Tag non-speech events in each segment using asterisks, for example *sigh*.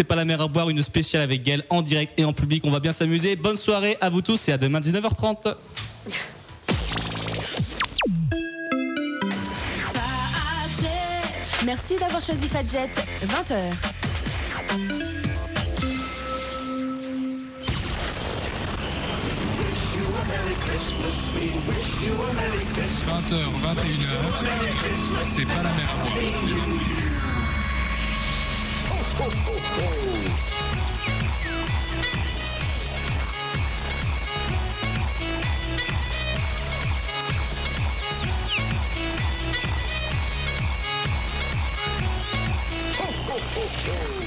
C'est pas la mer à boire, une spéciale avec Gaël en direct et en public. On va bien s'amuser. Bonne soirée à vous tous et à demain 19h30. Merci d'avoir choisi Fadjet. 20h. 20h, 21h, c'est pas la mer à boire.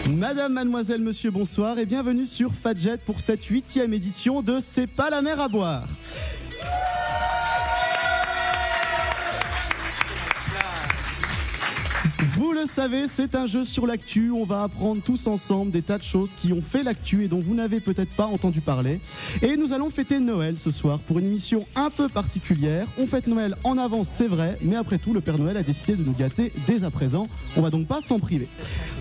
Madame, mademoiselle, monsieur, bonsoir et bienvenue sur Fadjet pour cette huitième édition de C'est pas la mer à boire. Vous le savez, c'est un jeu sur l'actu. On va apprendre tous ensemble des tas de choses qui ont fait l'actu et dont vous n'avez peut-être pas entendu parler. Et nous allons fêter Noël ce soir pour une émission un peu particulière. On fête Noël en avance, c'est vrai, mais après tout, le Père Noël a décidé de nous gâter dès à présent. On va donc pas s'en priver.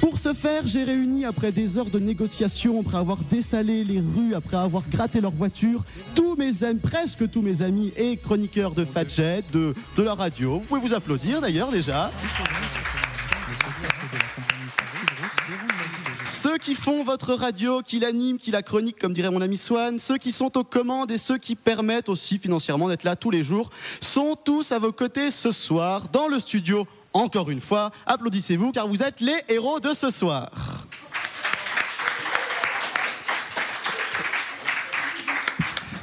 Pour ce faire, j'ai réuni après des heures de négociations, après avoir dessalé les rues, après avoir gratté leur voiture, tous mes amis, presque tous mes amis et chroniqueurs de Fadjet, de, de la radio. Vous pouvez vous applaudir d'ailleurs déjà. Ceux qui font votre radio, qui l'animent, qui la chronique, comme dirait mon ami Swan, ceux qui sont aux commandes et ceux qui permettent aussi financièrement d'être là tous les jours, sont tous à vos côtés ce soir dans le studio. Encore une fois, applaudissez-vous car vous êtes les héros de ce soir.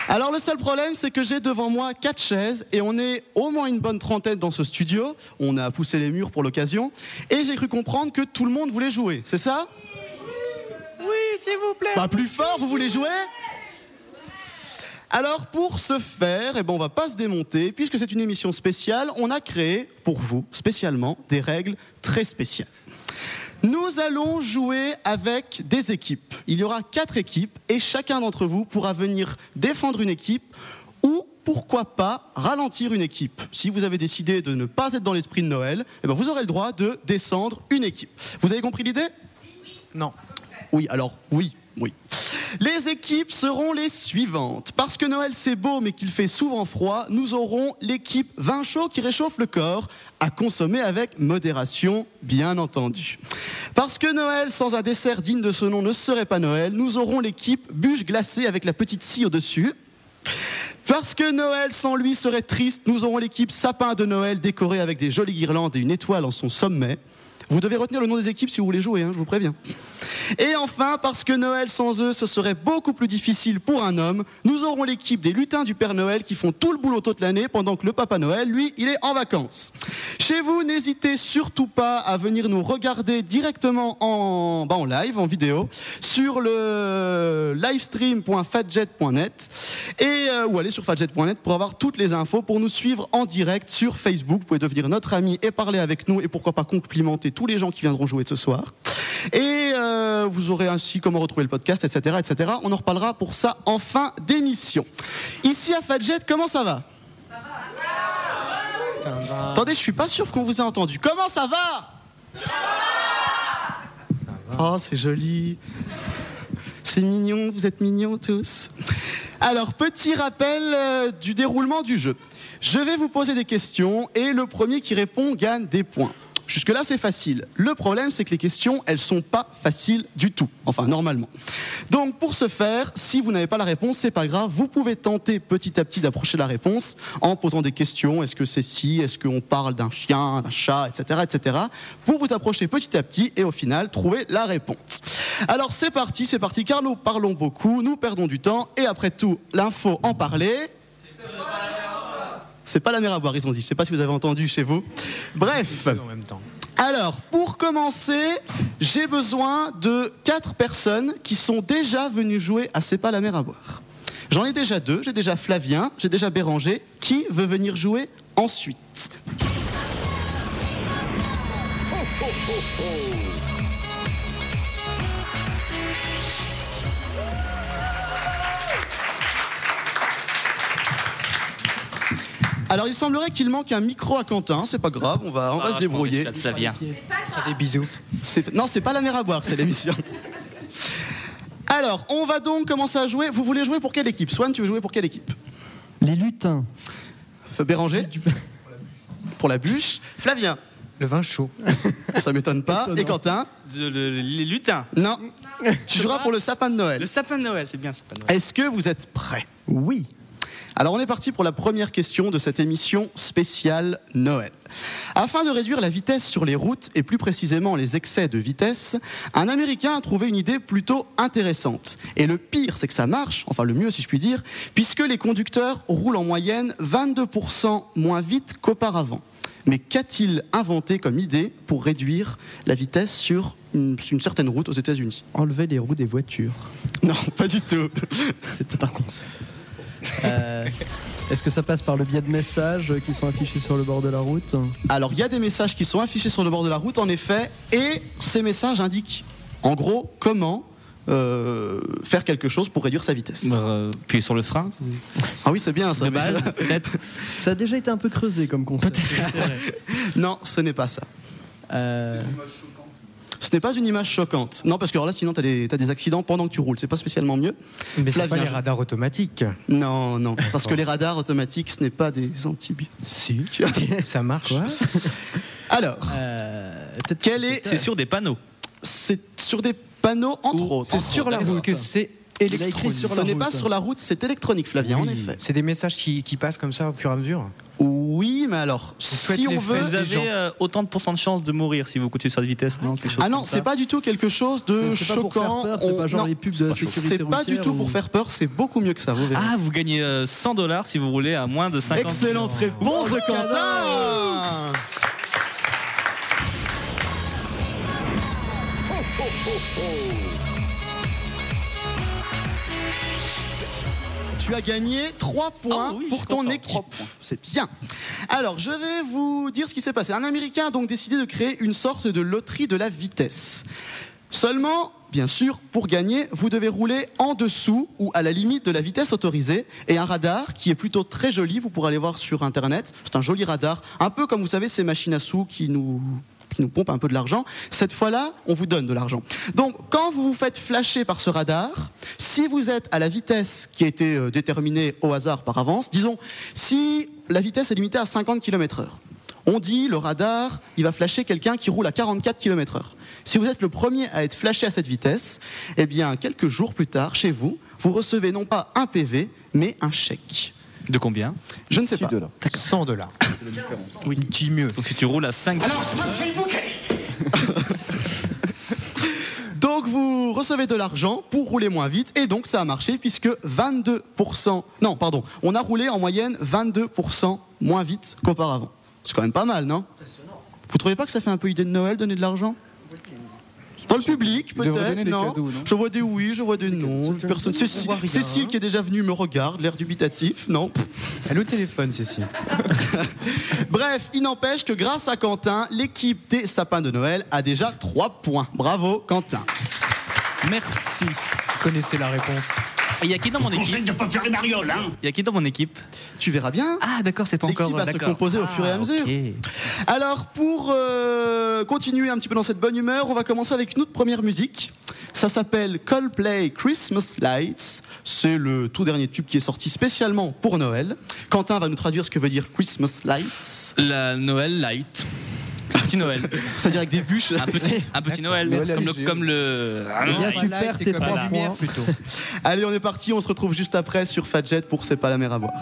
Alors le seul problème, c'est que j'ai devant moi quatre chaises et on est au moins une bonne trentaine dans ce studio. On a poussé les murs pour l'occasion et j'ai cru comprendre que tout le monde voulait jouer. C'est ça? Oui, s'il vous plaît. Pas plus fort, vous voulez jouer alors pour ce faire, eh ben, on va pas se démonter, puisque c'est une émission spéciale, on a créé pour vous spécialement des règles très spéciales. Nous allons jouer avec des équipes. Il y aura quatre équipes et chacun d'entre vous pourra venir défendre une équipe ou pourquoi pas ralentir une équipe. Si vous avez décidé de ne pas être dans l'esprit de Noël, eh ben, vous aurez le droit de descendre une équipe. Vous avez compris l'idée? Non. Oui, alors oui, oui. Les équipes seront les suivantes. Parce que Noël c'est beau mais qu'il fait souvent froid, nous aurons l'équipe vin chaud qui réchauffe le corps, à consommer avec modération, bien entendu. Parce que Noël sans un dessert digne de ce nom ne serait pas Noël, nous aurons l'équipe bûche glacée avec la petite scie au-dessus. Parce que Noël sans lui serait triste, nous aurons l'équipe sapin de Noël décorée avec des jolies guirlandes et une étoile en son sommet. Vous devez retenir le nom des équipes si vous voulez jouer, hein, je vous préviens. Et enfin, parce que Noël sans eux, ce serait beaucoup plus difficile pour un homme, nous aurons l'équipe des lutins du Père Noël qui font tout le boulot toute l'année pendant que le Papa Noël, lui, il est en vacances. Chez vous, n'hésitez surtout pas à venir nous regarder directement en, bah, en live, en vidéo, sur le livestream.fatjet.net et euh, ou aller sur fatjet.net pour avoir toutes les infos, pour nous suivre en direct sur Facebook. Vous pouvez devenir notre ami et parler avec nous et pourquoi pas complimenter tous les gens qui viendront jouer ce soir. Et euh, vous aurez ainsi comment retrouver le podcast, etc., etc. On en reparlera pour ça en fin d'émission. Ici à Fadjet, comment ça va? Ça va. Attendez, je suis pas sûr qu'on vous a entendu. Comment ça va Oh, c'est joli. C'est mignon, vous êtes mignons tous. Alors, petit rappel euh, du déroulement du jeu. Je vais vous poser des questions et le premier qui répond gagne des points. Jusque-là, c'est facile. Le problème, c'est que les questions, elles sont pas faciles du tout. Enfin, normalement. Donc, pour ce faire, si vous n'avez pas la réponse, c'est pas grave. Vous pouvez tenter petit à petit d'approcher la réponse en posant des questions. Est-ce que c'est si? Est-ce qu'on parle d'un chien, d'un chat, etc., etc. Pour vous approcher petit à petit et au final, trouver la réponse. Alors, c'est parti, c'est parti, car nous parlons beaucoup, nous perdons du temps et après tout, l'info en parler. C'est pas la mer à boire, ils ont dit. Je sais pas si vous avez entendu chez vous. Bref. Alors, pour commencer, j'ai besoin de quatre personnes qui sont déjà venues jouer à C'est pas la mer à boire. J'en ai déjà deux. J'ai déjà Flavien, j'ai déjà Béranger. Qui veut venir jouer ensuite? Alors, il semblerait qu'il manque un micro à Quentin. C'est pas grave, on va, on va se débrouiller. Flavien. Des bisous. Non, c'est pas la mer à boire, c'est l'émission. *laughs* Alors, on va donc commencer à jouer. Vous voulez jouer pour quelle équipe? Swan, tu veux jouer pour quelle équipe? Les lutins. Béranger Pour la bûche. Flavien Le vin chaud. *laughs* Ça m'étonne pas. Et Quentin De- le- les lutins. Non. Tu joueras pour le sapin de Noël. Le sapin de Noël, c'est bien le sapin de Noël. Est-ce que vous êtes prêts? Oui. Alors on est parti pour la première question de cette émission spéciale Noël. Afin de réduire la vitesse sur les routes et plus précisément les excès de vitesse, un Américain a trouvé une idée plutôt intéressante. Et le pire, c'est que ça marche, enfin le mieux si je puis dire, puisque les conducteurs roulent en moyenne 22% moins vite qu'auparavant. Mais qu'a-t-il inventé comme idée pour réduire la vitesse sur une, une certaine route aux États-Unis? Enlever les roues des voitures. Non, pas du tout. C'était un concept. Euh, Est-ce que ça passe par le biais de messages qui sont affichés sur le bord de la route Alors, il y a des messages qui sont affichés sur le bord de la route, en effet, et ces messages indiquent, en gros, comment euh, faire quelque chose pour réduire sa vitesse. Euh, puis sur le frein, Ah oui, c'est bien ça. base. *laughs* Ça a déjà été un peu creusé comme concept. *laughs* non, ce n'est pas ça. Euh, Ce n'est pas une image choquante. Non, parce que alors là, sinon, tu as, des accidents pendant que tu roules. C'est pas spécialement mieux. Mais c'est pas les radars automatiques. Non, non. Parce que les radars automatiques, ce n'est pas des antibiotiques. Si. *laughs* Ça marche. Quoi Alors, euh, quel est. C'est sur des panneaux. C'est sur des panneaux, entre Ou- autres. C'est sur la route que c'est Il a écrit électronique. sur Ce n'est pas sur la route, c'est électronique, Flavien, en effet. C'est des messages qui, qui passent comme ça au fur et à mesure. Oui, mais alors, si on veut. Vous avez gens. euh, autant de pourcents de chances de mourir si vous continuez sur la vitesse, non Quelque chose Ah non, c'est pas du tout quelque chose de choquant. c'est On- pas genre non, les pubs de la sécurité C'est pas du tout ou- pour faire peur, c'est beaucoup mieux que ça, vous verrez. Ah, vous gagnez euh, 100 dollars si vous roulez à moins de 50 Excellente réponse de Quentin Tu as gagné 3 points Ah oui, pour ton équipe. C'est bien. Alors, je vais vous dire ce qui s'est passé. Un Américain a donc décidé de créer une sorte de loterie de la vitesse. Seulement, bien sûr, pour gagner, vous devez rouler en dessous ou à la limite de la vitesse autorisée. Et un radar qui est plutôt très joli, vous pourrez aller voir sur Internet. C'est un joli radar, un peu comme vous savez ces machines à sous qui nous qui nous pompent un peu de l'argent. Cette fois-là, on vous donne de l'argent. Donc, quand vous vous faites flasher par ce radar, si vous êtes à la vitesse qui a été euh, déterminée au hasard par avance, disons, si la vitesse est limitée à 50 km/h, on dit le radar, il va flasher quelqu'un qui roule à 44 km/h. Si vous êtes le premier à être flashé à cette vitesse, eh bien, quelques jours plus tard, chez vous, vous recevez non pas un PV, mais un chèque. De combien Je ne sais pas. 100 dollars. Oui, petit mieux. Donc si tu roules à 5 *laughs* Donc vous recevez de l'argent pour rouler moins vite et donc ça a marché puisque 22%, non pardon, on a roulé en moyenne 22% moins vite qu'auparavant. C'est quand même pas mal, non? Vous trouvez pas que ça fait un peu idée de Noël donner de l'argent? Dans le public peut-être non, cadeaux, non? Je vois des oui, je vois des non. Personne. Cécile, hein. qui est déjà venue me regarde, l'air dubitatif, non? Elle est au téléphone, Cécile. *laughs* Bref, il n'empêche que grâce à Quentin, l'équipe des sapins de Noël a déjà 3 points. Bravo Quentin. Merci. Vous connaissez la réponse. Il y a qui dans mon équipe de pas faire les marioles, hein Il y a qui dans mon équipe Tu verras bien. Ah d'accord, c'est pas encore L'équipe va se composer au fur et à Ah, mesure. Alors, pour euh, continuer un petit peu dans cette bonne humeur, on va commencer avec une autre première musique. Ça s'appelle Coldplay Christmas Lights. C'est le tout dernier tube qui est sorti spécialement pour Noël. Quentin va nous traduire ce que veut dire Christmas Lights. La Noël light. Un petit Noël. *laughs* C'est-à-dire avec des bûches. Un petit, un petit Noël. Noël comme, le, comme le. Eh bien, tu perds tes trois Voilà. points. plutôt. *laughs* Allez, on est parti. On se retrouve juste après sur Fadjet pour C'est pas la mer à boire.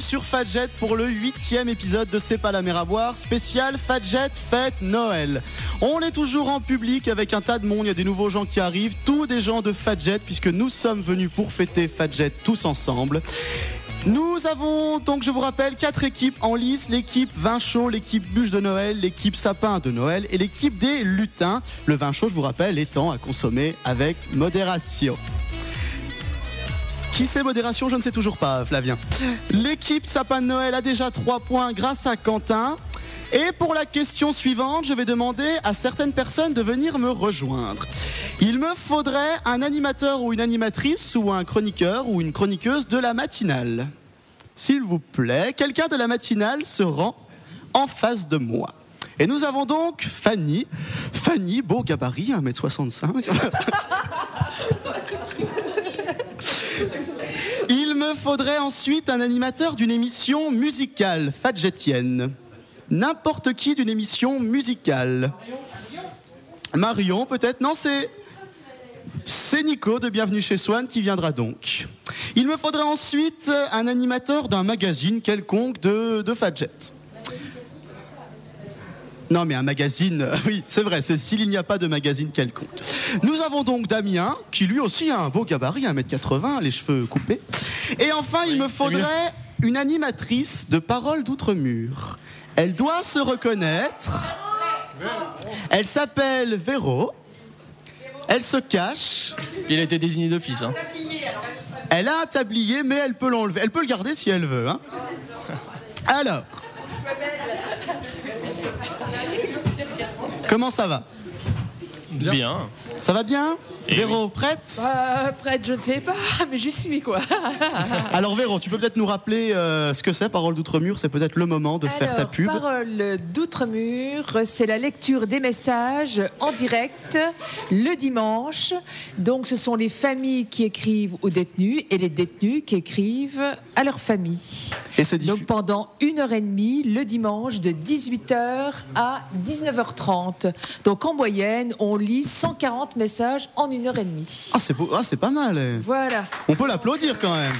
Sur Fadjet pour le huitième épisode de C'est pas la mer à boire, spécial Fadjet Fête Noël. On est toujours en public avec un tas de monde, il y a des nouveaux gens qui arrivent, tous des gens de Fadjet puisque nous sommes venus pour fêter Fadjet tous ensemble. Nous avons donc, je vous rappelle, quatre équipes en lice l'équipe vin chaud, l'équipe bûche de Noël, l'équipe sapin de Noël et l'équipe des lutins. Le vin chaud, je vous rappelle, étant à consommer avec modération. Qui c'est modération Je ne sais toujours pas, Flavien. L'équipe sapin de Noël a déjà 3 points grâce à Quentin. Et pour la question suivante, je vais demander à certaines personnes de venir me rejoindre. Il me faudrait un animateur ou une animatrice ou un chroniqueur ou une chroniqueuse de la matinale. S'il vous plaît, quelqu'un de la matinale se rend en face de moi. Et nous avons donc Fanny. Fanny, beau gabarit, 1m65. Il me faudrait ensuite un animateur d'une émission musicale, fadjetienne. N'importe qui d'une émission musicale. Marion, peut-être? Non, c'est. C'est Nico de Bienvenue chez Swan qui viendra donc. Il me faudrait ensuite un animateur d'un magazine quelconque de, de Fadjet. Non, mais un magazine, euh, *laughs* oui, c'est vrai, c'est s'il n'y a pas de magazine quelconque. Nous avons donc Damien, qui lui aussi a un beau gabarit, 1m80, les cheveux coupés. Et enfin, il me faudrait une animatrice de Paroles d'Outre-Mur. Elle doit se reconnaître. Elle s'appelle Véro. Elle se cache. Il a été désigné d'office. Hein. Elle a un tablier, mais elle peut l'enlever. Elle peut le garder si elle veut. hein. Alors. Comment ça va? Bien. Ça va bien? Véro, prête? Euh, prête, je ne sais pas, *laughs* mais j'y suis quoi. *laughs* Alors Véro, tu peux peut-être nous rappeler euh, ce que c'est Parole d'Outre-Mur? C'est peut-être le moment de faire ta pub. Parole d'outre-mur, c'est la lecture des messages en direct le dimanche. Donc, ce sont les familles qui écrivent aux détenus et les détenus qui écrivent à leur famille. Et c'est. Donc, pendant une heure et demie, le dimanche, de 18h à 19h30. Donc, en moyenne, on lit 140 messages en une heure et demie. Ah, c'est beau. Ah, c'est pas mal. eh. Voilà. On peut l'applaudir quand même.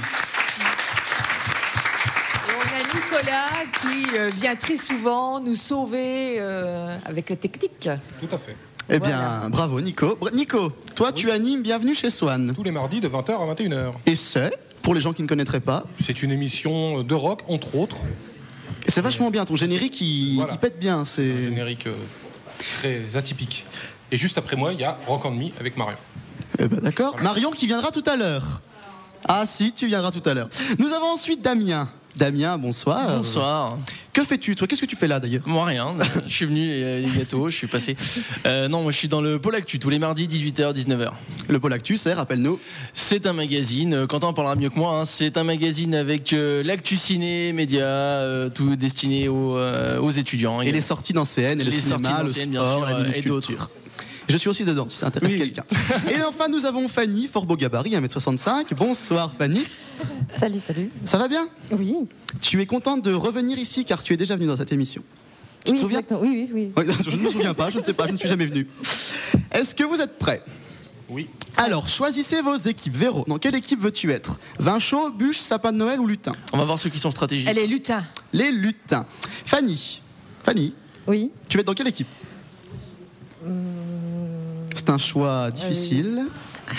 Et on a Nicolas qui euh, vient très souvent nous sauver euh, avec la technique. Tout à fait. Eh bien, bravo Nico. Nico, toi tu animes Bienvenue chez Swan. Tous les mardis de 20h à 21h. Et c'est, pour les gens qui ne connaîtraient pas, C'est une émission de rock, entre autres. c'est vachement bien. Ton générique, il, Voilà. il pète bien. Un C'est. générique euh, très atypique. Et juste après moi, il y a Rock and Me avec Marion. Eh ben, D'accord. Marion qui viendra tout à l'heure. Ah si, tu viendras tout à l'heure. Nous avons ensuite Damien. Damien, bonsoir. Bonsoir. Que fais-tu toi? Qu'est-ce que tu fais là d'ailleurs? Moi rien. je suis venu les, les gâteaux, je suis passé. Euh, non, moi je suis dans le Pôle Actu tous les mardis 18h 19h. Le Pôle Actu, c'est, rappelle-nous. C'est un magazine. euh, Quentin en parlera mieux que moi. hein, C'est un magazine avec euh, l'actu ciné, médias, euh, tout destiné aux, euh, aux étudiants. Et les sorties dans CN, et le Les cinéma, sorties le d'anciennes, bien sport, sûr, la euh, et d'autres. Je suis aussi dedans, si ça intéresse Oui, quelqu'un. et enfin, nous avons Fanny, fort beau gabarit, 1m65. Bonsoir Fanny. Salut, salut. Ça va bien? Oui. Tu es contente de revenir ici car tu es déjà venue dans cette émission. Tu oui, te souviens? exactement. Oui, oui, oui. *laughs* Je ne me souviens pas, je ne sais pas, je ne suis jamais venu. Est-ce que vous êtes prêts? Oui. Alors, choisissez vos équipes. Véro, dans quelle équipe veux-tu être? Vin chaud, bûche, sapin de Noël ou lutin? On va voir ceux qui sont stratégiques. Elle est lutin. Les lutins. Fanny, Fanny, Oui. tu vas être dans quelle équipe? C'est un choix difficile. *laughs*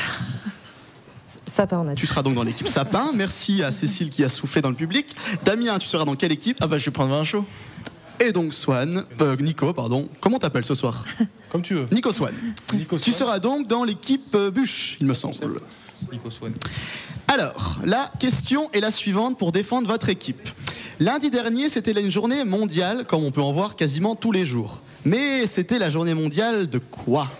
Sapin en a Tu seras donc dans l'équipe sapin. Merci à Cécile qui a soufflé dans le public. Damien, tu seras dans quelle équipe? Ah bah je vais prendre vin chaud. Et donc Swan, euh, Nico, pardon. Comment t'appelles ce soir? *laughs* Comme tu veux. Nico Swan. Nico Tu Swan. seras donc dans l'équipe euh, bûche, il me semble. Nico Swan. Alors, la question est la suivante pour défendre votre équipe. Lundi dernier, c'était une journée mondiale, comme on peut en voir quasiment tous les jours. Mais c'était la journée mondiale de quoi?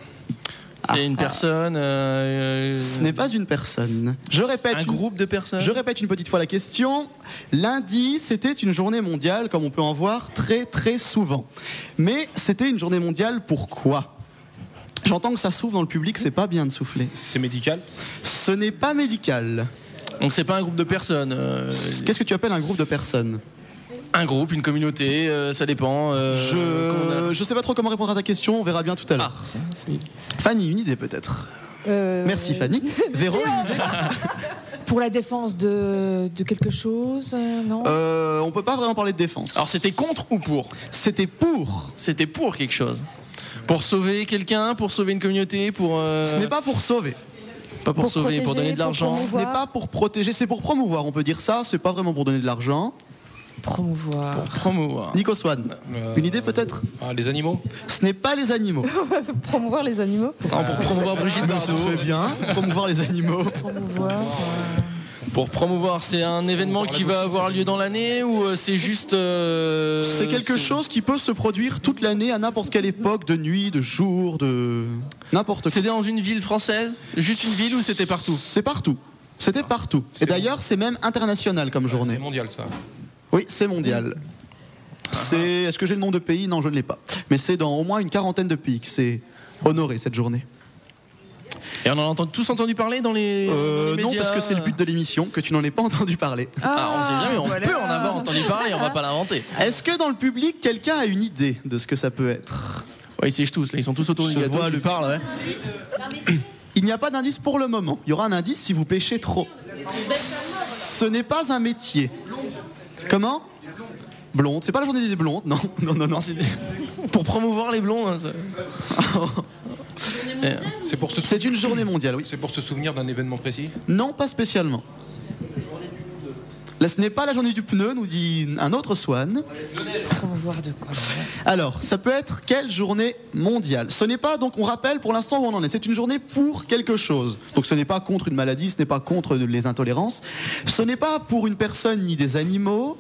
C'est une personne. euh, Ah. Ce n'est pas une personne. Je répète. un une- groupe de personnes. Je répète une petite fois la question. Lundi, c'était une journée mondiale, comme on peut en voir très très souvent. Mais c'était une journée mondiale pour quoi? J'entends que ça souffle dans le public, c'est pas bien de souffler. C'est médical? Ce n'est pas médical. Donc c'est pas un groupe de personnes. euh, Qu'est-ce que tu appelles un groupe de personnes? Un groupe, une communauté, euh, ça dépend. euh, Je je sais pas trop comment répondre à ta question, on verra bien tout à Ah, l'heure. c'est- Fanny, une idée peut-être Euh, Merci Fanny. Véro, une idée Pour la défense de, de quelque chose, euh, non? Euh, On peut pas vraiment parler de défense. Alors c'était contre ou pour? C'était pour. C'était pour quelque chose. Pour sauver quelqu'un, pour sauver une communauté, pour. euh, Ce n'est pas pour sauver. pas pour, Pour sauver, pour donner de l'argent. Ce n'est pas pour protéger, c'est pour promouvoir, on peut dire ça. C'est pas vraiment pour donner de l'argent. Promouvoir. Pour promouvoir. Nico Swan, Euh, une idée peut-être? Ah, les animaux? Ce n'est pas les animaux. *laughs* Promouvoir les animaux. Non, pour promouvoir Brigitte c'est Bardot. très bien. Promouvoir les animaux. Promouvoir. Pour promouvoir, c'est un événement qui va avoir lieu dans l'année ou euh, c'est juste. euh, C'est quelque chose qui peut se produire toute l'année à n'importe quelle époque, de nuit, de jour, de n'importe quoi. C'est dans une ville française? Juste une ville ou c'était partout? C'est partout. C'était partout. Et C'est d'ailleurs, c'est même international comme C'est journée. mondial, ça. Oui, c'est mondial. C'est. Est-ce que j'ai le nom de pays? Non, je ne l'ai pas. Mais c'est dans au moins une quarantaine de pays que c'est honoré cette journée. Et on en a entendu- tous entendu parler dans les. Euh, dans les non, médias parce que c'est le but de l'émission, que tu n'en aies pas entendu parler. Ah, on sait jamais, on voilà. peut en avoir entendu parler, on va pas l'inventer. Est-ce que dans le public, quelqu'un a une idée de ce que ça peut être? Ouais, ils sèchent tous, là, ils sont tous autour du Je gâteau, vois tu le- parles, ouais. Il n'y a pas d'indice pour le moment. Il y aura un indice si vous pêchez trop. Ce n'est pas un métier. Comment Blonde. C'est pas la journée des blondes, non *laughs* Non, non, non. Pour promouvoir les blonds. hein, C'est pour, se... C'est une journée mondiale, oui. c'est pour se souvenir d'un événement précis Non, pas spécialement. Là, ce n'est pas la journée du pneu, nous dit un autre Swan. Promouvoir de quoi Alors, ça peut être quelle journée mondiale? Ce n'est pas, donc on rappelle pour l'instant où on en est, c'est une journée pour quelque chose. Donc ce n'est pas contre une maladie, ce n'est pas contre les intolérances, ce n'est pas pour une personne ni des animaux,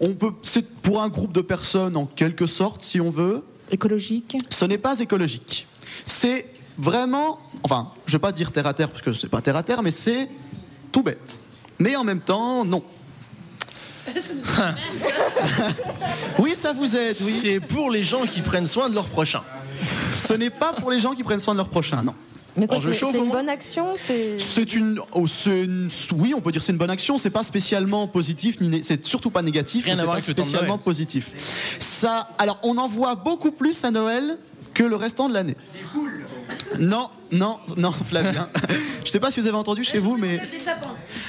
On peut, c'est pour un groupe de personnes en quelque sorte, si on veut. Écologique Ce n'est pas écologique. C'est vraiment, enfin, je vais pas dire terre à terre parce que c'est pas terre à terre, mais c'est tout bête. Mais en même temps, non. Oui, ça vous aide, oui. C'est pour les gens qui prennent soin de leur prochain. Ce n'est pas pour les gens qui prennent soin de leur prochain, non. Mais quoi, c'est chauffe c'est au une bonne action C'est C'est une, oh, c'est une- oui, on peut dire c'est une bonne action. C'est pas spécialement positif, ni né- c'est surtout pas négatif. Rien mais à c'est voir pas spécialement Noël. positif. Ça, alors on en voit beaucoup plus à Noël que le restant de l'année. Non, non, non, Flavien. *laughs* Je sais pas si vous avez entendu chez vous, mais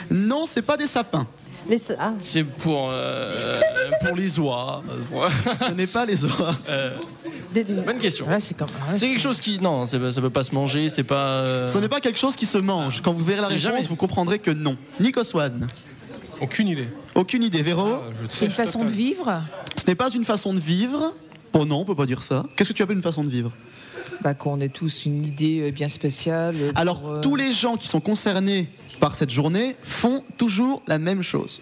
non, c'est pas des sapins. Les... ah, C'est pour, euh, pour les oies. Ce n'est pas les oies. Euh, des- bonne question. Là, c'est comme. là, C'est quelque chose qui. Non, c'est ça peut pas se manger, c'est pas. euh, Ce n'est pas quelque chose qui se mange. Quand vous verrez la C'est réponse, jamais- vous comprendrez que non. Nico Swan. Aucune idée. Aucune idée. Véro Je C'est une façon de vivre Ce n'est pas une façon de vivre. Oh non, on peut pas dire ça. Qu'est-ce que tu appelles une façon de vivre? Bah, Qu'on ait tous une idée bien spéciale. Alors, tous les gens qui sont concernés par cette journée font toujours la même chose.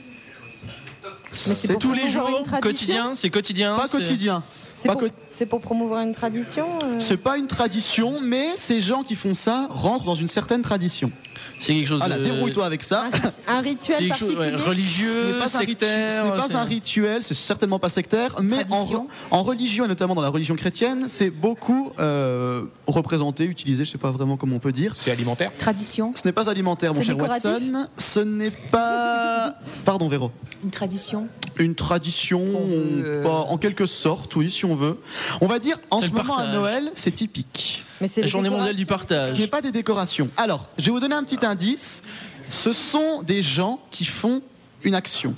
c'est Tous les promouvoir jours, une tradition quotidien, c'est quotidien. pas c'est- quotidien. C'est Pas pour, co- c'est pour promouvoir une tradition euh, C'est pas une tradition, mais ces gens qui font ça rentrent dans une certaine tradition. C'est quelque chose Voilà, de. débrouille-toi avec ça. un, rituel chose ouais, particulier Ce religieux, n'est pas, un, ritu- sectaire. ce n'est pas un rituel, c'est certainement pas sectaire, mais en, en religion, et notamment dans la religion chrétienne, c'est beaucoup euh, représenté, utilisé, je sais pas vraiment comment on peut dire. C'est alimentaire Tradition Ce n'est pas alimentaire, mon C'est cher décoratif Watson. Ce n'est pas. *laughs* Pardon, Véro. Une tradition Une tradition, veut, euh, pas- en quelque sorte, oui, si on veut. On va dire, en C'est ce moment à. Noël, c'est typique. Mais c'est La journée mondiale du décorations. Ce partage. n'est pas des décorations. Alors, je vais vous donner un petit indice. Ce sont des gens qui font une action.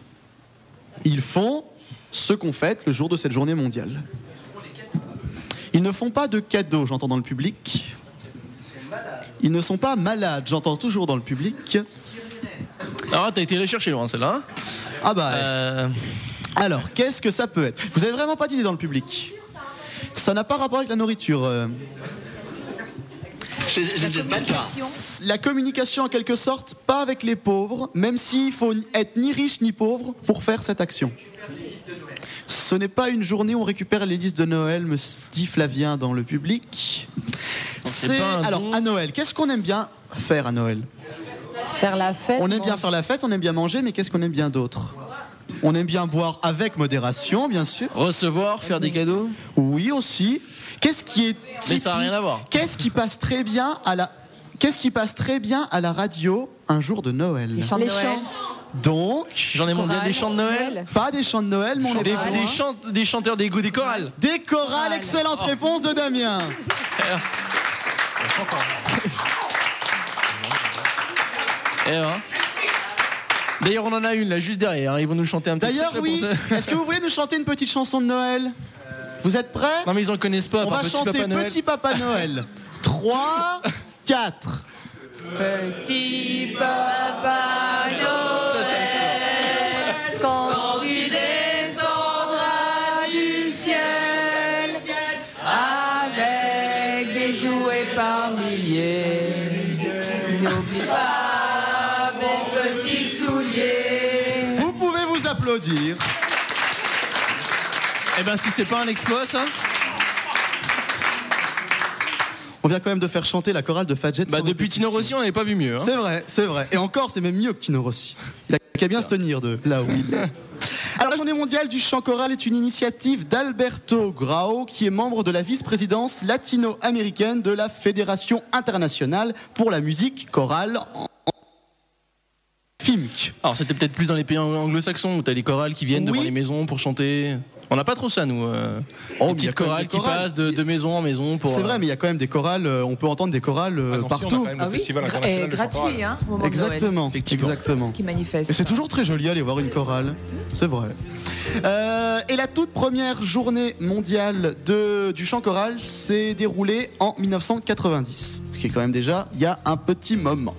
Ils font ce qu'on fête le jour de cette journée mondiale. Ils ne font pas de cadeaux, j'entends dans le public. Ils ne sont pas malades, j'entends toujours dans le public. Ah, t'as été la chercher loin celle-là. hein Ah bah. Euh, Alors, qu'est-ce que ça peut être? Vous avez vraiment pas d'idée dans le public? Ça n'a pas rapport avec la nourriture. euh. La communication en quelque sorte, pas avec les pauvres, même s'il faut être ni riche ni pauvre pour faire cette action. Ce n'est pas une journée où on récupère les listes de Noël, me dit Flavien dans le public. c'est alors à Noël. Qu'est-ce qu'on aime bien faire à Noël? Faire la fête. On aime bien faire la fête, on aime bien manger, mais qu'est-ce qu'on aime bien d'autre? On aime bien boire avec modération, bien sûr. recevoir, faire des cadeaux? Oui aussi. Qu'est-ce qui est Mais typique ça n'a rien à voir. Qu'est-ce qui passe très bien à la Qu'est-ce qui passe très bien à la radio un jour de Noël Les chants de Les Noël. Donc, J'en ai mondial des chants de Noël. pas des chants de Noël, mais on est Des, des des chanteurs des goûts des chorales. Des chorales, excellente réponse de Damien. Eh ben. D'ailleurs, on en a une là juste derrière. Ils vont nous chanter un petit D'ailleurs, oui, est-ce que vous voulez nous chanter une petite chanson de Noël? Vous êtes prêts? Non, mais ils en connaissent pas. On va Petit chanter Papa Noël. Petit Papa Noël. *laughs* 3, 4. Petit papa Noël, quand tu descendras du ciel avec des jouets par milliers, n'oublie pas mes petits souliers. Vous pouvez vous applaudir. Eh ben, si c'est pas un exploit, ça. On vient quand même de faire chanter la chorale de Fadjet. Bah, depuis. Tino Rossi, on n'avait pas vu mieux. hein. C'est vrai, c'est vrai. Et encore, c'est même mieux que Tino Rossi. Il a qu'à bien se tenir de là où il est. *laughs* Alors, la journée mondiale du chant choral est une initiative d'Alberto Grao, qui est membre de la vice-présidence latino-américaine de la Fédération internationale pour la musique chorale en FIMC. Alors, c'était peut-être plus dans les pays ang- anglo-saxons où t'as les chorales qui viennent devant les maisons pour chanter. On n'a pas trop ça, nous. euh, Oh, les petites chorales qui chorales. passent de, de maison en maison pour. C'est vrai, euh, mais il y a quand même des chorales, euh, on peut entendre des chorales Ah non, si, on a partout. quand même le Ah oui, Festival gra- international et de chant choral. gratuit, hein, au moment de Noël, Exactement, exactement. qui manifeste. Et c'est toujours très joli aller voir une chorale, c'est vrai. Euh, et la toute première journée mondiale de, du chant choral s'est déroulée en 1990, ce qui est quand même déjà il y a un petit moment.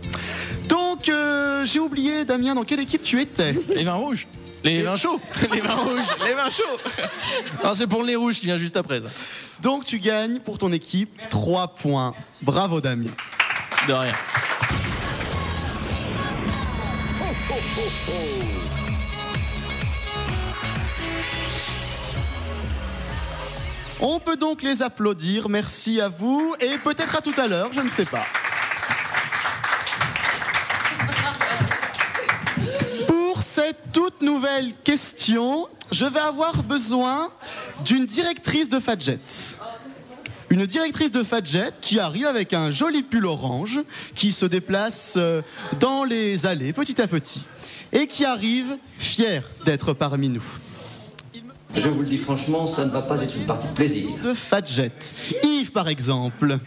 Donc euh, j'ai oublié Damien dans quelle équipe tu étais? Les vins rouges. Les, les vins chauds, *laughs* les vins rouges, les vins chauds. c'est pour le nez rouge qui vient juste après. Ça. Donc tu gagnes pour ton équipe 3 points. Bravo Damien. De rien. On peut donc les applaudir, merci à vous, et peut-être à tout à l'heure, je ne sais pas. Cette toute nouvelle question, je vais avoir besoin d'une directrice de Fadjet. Une directrice de Fadjet qui arrive avec un joli pull orange, qui se déplace euh, dans les allées petit à petit et qui arrive fière d'être parmi nous. Je vous le dis franchement, ça ne va pas être une partie de plaisir. de Fadjet. Yves, par exemple.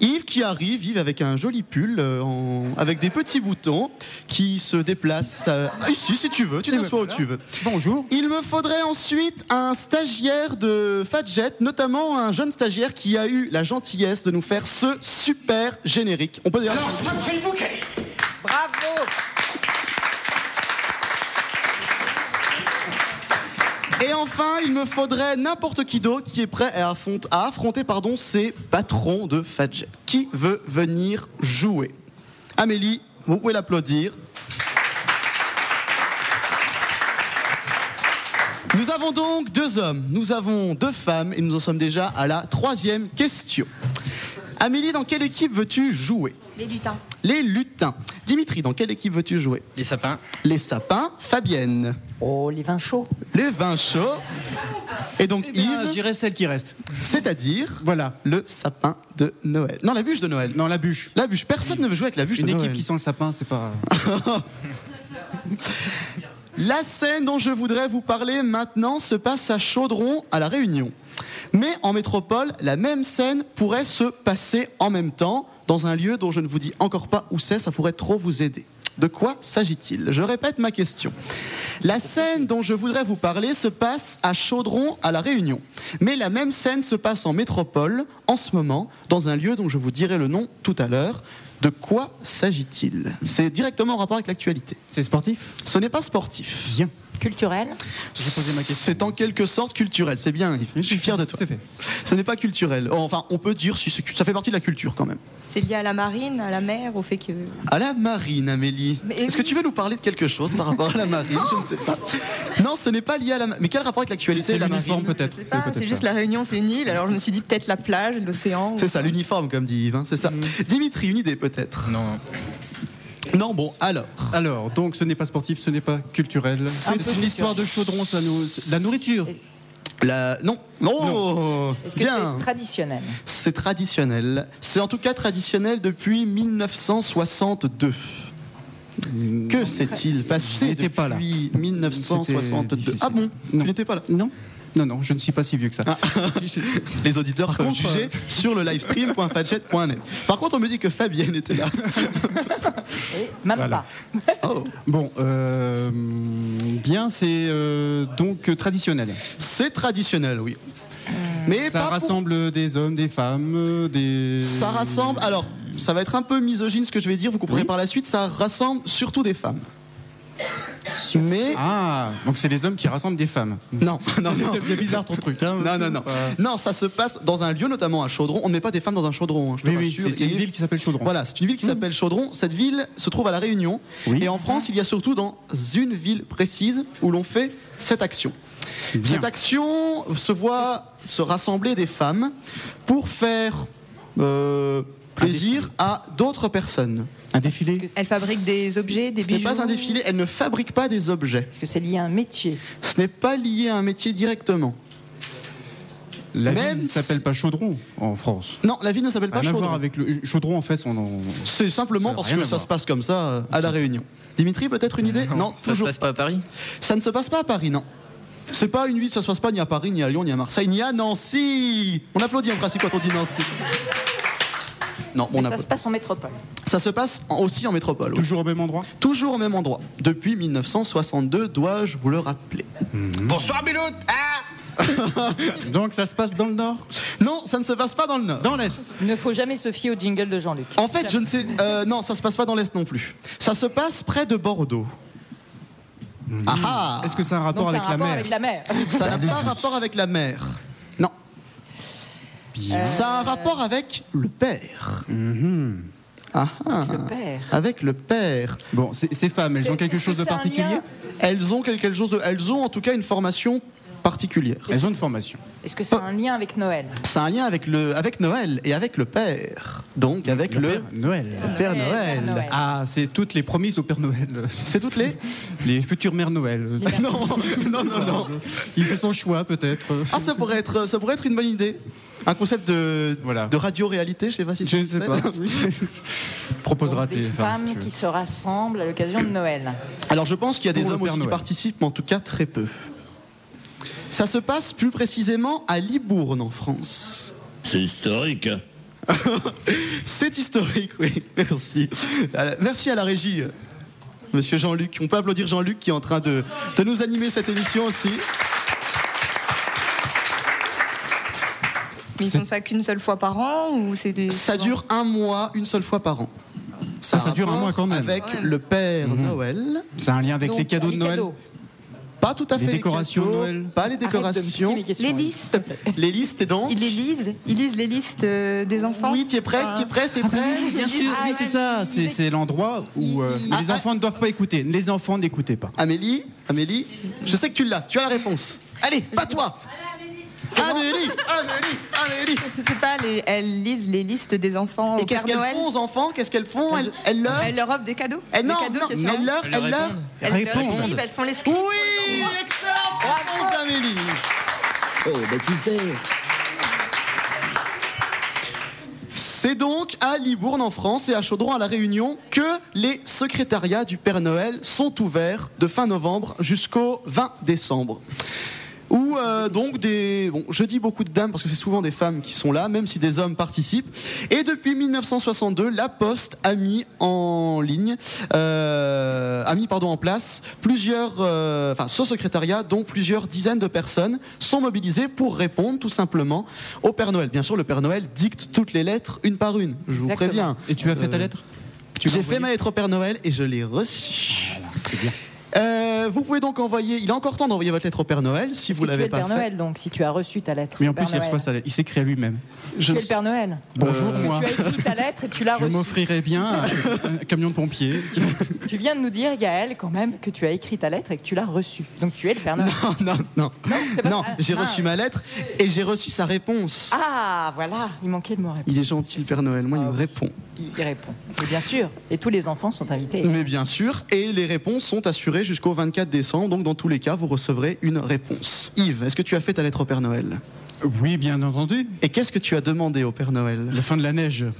Yves qui arrive, Yves avec un joli pull, euh, en- avec des petits boutons, qui se déplace euh, ici si tu veux, tu t'assois où tu veux. Bonjour. Il me faudrait ensuite un stagiaire de Fadjet, notamment un jeune stagiaire qui a eu la gentillesse de nous faire ce super générique. On peut dire. Alors, ça fait le bouquet Bravo Et enfin, il me faudrait n'importe qui d'autre qui est prêt à affronter, à pardon, ces patrons de Fadjet. Qui veut venir jouer? Amélie, vous pouvez l'applaudir. Nous avons donc deux hommes, nous avons deux femmes et nous en sommes déjà à la troisième question. Amélie, dans quelle équipe veux-tu jouer? Les lutins. Les lutins. Dimitri, dans quelle équipe veux-tu jouer? Les sapins. Les sapins. Fabienne. Oh, les vins chauds. Les vins chauds. Et donc Eh bien, Yves, je dirais celle qui reste. c'est-à-dire Voilà. le sapin de Noël. Non, la bûche de Noël. Non, la bûche. La bûche. Personne ne veut jouer avec la bûche Une de équipe Noël. qui sent le sapin, c'est pas. *laughs* La scène dont je voudrais vous parler maintenant se passe à Chaudron, à La Réunion. Mais en métropole, la même scène pourrait se passer en même temps dans un lieu dont je ne vous dis encore pas où c'est, ça pourrait trop vous aider. De quoi s'agit-il? Je répète ma question. La scène dont je voudrais vous parler se passe à Chaudron, à La Réunion. Mais la même scène se passe en métropole, en ce moment, dans un lieu dont je vous dirai le nom tout à l'heure. De quoi s'agit-il? C'est directement en rapport avec l'actualité. C'est sportif? Ce n'est pas sportif. Bien. Culturel. J'ai posé ma question. C'est en quelque sorte culturel, c'est bien Yves. Je suis fier de toi. C'est fait. Ce n'est pas culturel. Oh, Enfin, on peut dire si ça fait partie de la culture quand même. C'est lié à la marine, à la mer, au fait que. À la marine, Amélie. Est-ce que tu veux nous parler de quelque chose par rapport à la marine? Je ne sais pas. Non, ce n'est pas lié à la marine. Mais quel rapport avec l'actualité C'est la l'uniforme marine peut-être. Je sais pas, c'est juste la Réunion, c'est une île, alors je me suis dit peut-être la plage, l'océan. C'est ça, l'uniforme, comme dit Yves. hein, c'est ça. Dimitri, une idée peut-être? Non. Non, bon, alors. Alors, donc ce n'est pas sportif, ce n'est pas culturel. C'est une histoire de chaudron, ça nous. La nourriture. La... Non. Oh Est-ce que c'est traditionnel C'est traditionnel. C'est en tout cas traditionnel depuis 1962. Que s'est-il passé n'étais pas là. depuis 1962 C'était Ah bon? Tu Non. n'étais pas là Non Non, non, je ne suis pas si vieux que ça. Les auditeurs Par peuvent contre, juger sur le livestream.fadjet.net. Par contre, on me dit que Fabienne était là. Et Même Voilà. pas. Oh. Bon, euh, bien, c'est euh, donc euh, traditionnel. C'est traditionnel, oui. Mais ça pour- rassemble des hommes, des femmes, euh, des. Ça rassemble. Alors, ça va être un peu misogyne ce que je vais dire, vous comprendrez Oui. par la suite. Ça rassemble surtout des femmes. Mais. Ah, donc c'est les hommes qui rassemblent des femmes. Non, *laughs* non, non. C'est bizarre ton truc. Hein, Non, non, non. Non, ça se passe dans un lieu, notamment à Chaudron. On ne met pas des femmes dans un chaudron, hein, je Oui, oui, c'est une ville qui s'appelle Chaudron. Voilà, c'est une ville qui s'appelle Chaudron. Cette ville se trouve à La Réunion. Oui. Et en France, il y a surtout dans une ville précise où l'on fait cette action. Bien. Cette action se voit se rassembler des femmes pour faire euh, plaisir à d'autres personnes. Un défilé Elle fabrique des objets, des Ce n'est pas un défilé, elle ne fabrique pas des objets. Est-ce que c'est lié à un métier Ce n'est pas lié à un métier directement. La Même ville ne s'appelle pas Chaudron en France. Non, la ville ne s'appelle pas Rien à voir Chaudron. avec le Chaudron en fait, on en- C'est simplement Ça parce rien que à ça voir. se passe comme ça euh, à La Réunion. Dimitri, peut-être une idée Non, Ça se toujours passe pas à Paris Ça ne se passe pas à Paris, non. C'est pas une ville, ça se passe pas ni à Paris, ni à Lyon, ni à Marseille, ni à Nancy. On applaudit en principe quand on dit Nancy. Non, Mais on ça se passe en métropole. Ça se passe aussi en métropole. oui. toujours au même endroit? Toujours au même endroit. Depuis 1962, dois-je vous le rappeler Bonsoir, Biloute Donc ça se passe dans le nord? Non, ça ne se passe pas dans le Nord. Dans l'est? Il ne faut jamais se fier au jingle de Jean-Luc. En fait, je ne sais. euh, non, ça se passe pas dans l'Est non plus. Ça se passe près de Bordeaux. Ah ah Est-ce que ça a un rapport Donc, avec un la rapport mer? avec la mer. Ça n'a pas rapport avec la mer. Bien. Ça a un rapport avec le père. Mhm. Ah ah. Le père. Avec le père. Bon, ces ces femmes, elles C'est- ont quelque chose que de particulier? Elles ont quelque chose de, elles ont en tout cas une formation particulière. Elles ont une formation. Est-ce que c'est un lien avec Noël? C'est un lien avec, le, avec Noël et avec le Père. Donc avec le, Père Noël. le Père Noël. Noël. Ah, c'est toutes les promises au Père Noël. C'est toutes les *laughs* Les futures mères Noël. Non, non, non, non. Il fait son choix peut-être. Ah, ça pourrait être, ça pourrait être une bonne idée. Un concept de, Voilà. de radio-réalité, je sais pas si Je ça ne se sais fait. pas. *laughs* Propose Donc, raté. Des enfin, si femmes veux. qui se rassemblent à l'occasion de Noël. Alors je pense qu'il y a des Pour le hommes aussi qui participent, mais en tout cas très peu. Ça se passe plus précisément à Libourne en France. C'est historique. *laughs* C'est historique, oui. Merci. Merci à la régie, monsieur Jean-Luc. On peut applaudir Jean-Luc qui est en train de, de nous animer cette émission aussi. Mais ils font ça qu'une seule fois par an ou c'est des. Ça dure un mois, une seule fois par an. Ça, Ah, ça dure un mois quand même. Avec le Père Mhm. Noël. C'est un lien avec Donc, les cadeaux de les Noël. cadeaux. Pas tout à Les fait décorations cadeaux, Noël. Pas les décorations. Les listes. Les listes et donc Ils les lisent Ils lisent les listes euh, des enfants Oui, tu es presque, tu es presque, tu es Oui, presque. bien sûr, oui, c'est ça. C'est c'est l'endroit où euh, Ah, les ah. enfants ne doivent pas écouter. Les enfants n'écoutez pas. Amélie, Amélie, je sais que tu l'as, tu as la réponse. Allez, pas toi Amélie, Amélie, Amélie. Je sais pas, les- elles lisent les listes des enfants Et qu'est-ce qu'elles font aux enfants? Qu'est-ce qu'elles font? Elles, elles leur... Elles leur offrent des cadeaux. Elles, Des non, cadeaux mais sont- elles leur... Elles leur. Elles leur... répondent. Elles elles font les scripts. Oui. Excellente réponse d'Amélie. Oh, bah super. C'est donc à Libourne en France et à Chaudron à La Réunion que les secrétariats du Père Noël sont ouverts de fin novembre jusqu'au 20 décembre. Où euh, donc des, bon, je dis beaucoup de dames parce que c'est souvent des femmes qui sont là, même si des hommes participent. Et depuis 1962, la Poste a mis en ligne, euh, a mis pardon en place plusieurs, euh, enfin ce secrétariat dont plusieurs dizaines de personnes sont mobilisées pour répondre tout simplement au Père Noël. Bien sûr, le Père Noël dicte toutes les lettres une par une. Je vous Exactement. préviens. Et tu as fait ta lettre? J'ai fait ma lettre au Père Noël et je l'ai reçue. C'est bien. Euh, vous pouvez donc envoyer. Il est encore temps d'envoyer votre lettre au Père Noël si vous que tu es l'avez le pas Père fait. Noël, donc, si tu as reçu ta lettre. Mais en Père plus, il reçoit Noël. sa lettre. Il s'écrit à lui-même. Je ne le Père Noël. Bonjour, Est-ce que moi. tu as écrit ta lettre et tu l'as Je reçue. m'offrirais bien un, camion de pompiers. Tu viens de nous dire, Gaël, quand même, que tu as écrit ta lettre et que tu l'as reçue. Donc tu es le Père Noël. Non, non, non. Non, c'est pas Non, j'ai Ah, reçu ma lettre et j'ai reçu sa réponse. Ah, voilà, il manquait le mot répondre. Il est gentil, le Père Noël. Moi, il Ah me oui. répond. Il il répond. Et bien sûr, et tous les enfants sont invités. Mais bien sûr, et les réponses sont assurées jusqu'au 24 décembre. Donc, dans tous les cas, vous recevrez une réponse. Yves, est-ce que tu as fait ta lettre au Père Noël? Oui, bien entendu. Et qu'est-ce que tu as demandé au Père Noël? La fin de la neige. *laughs*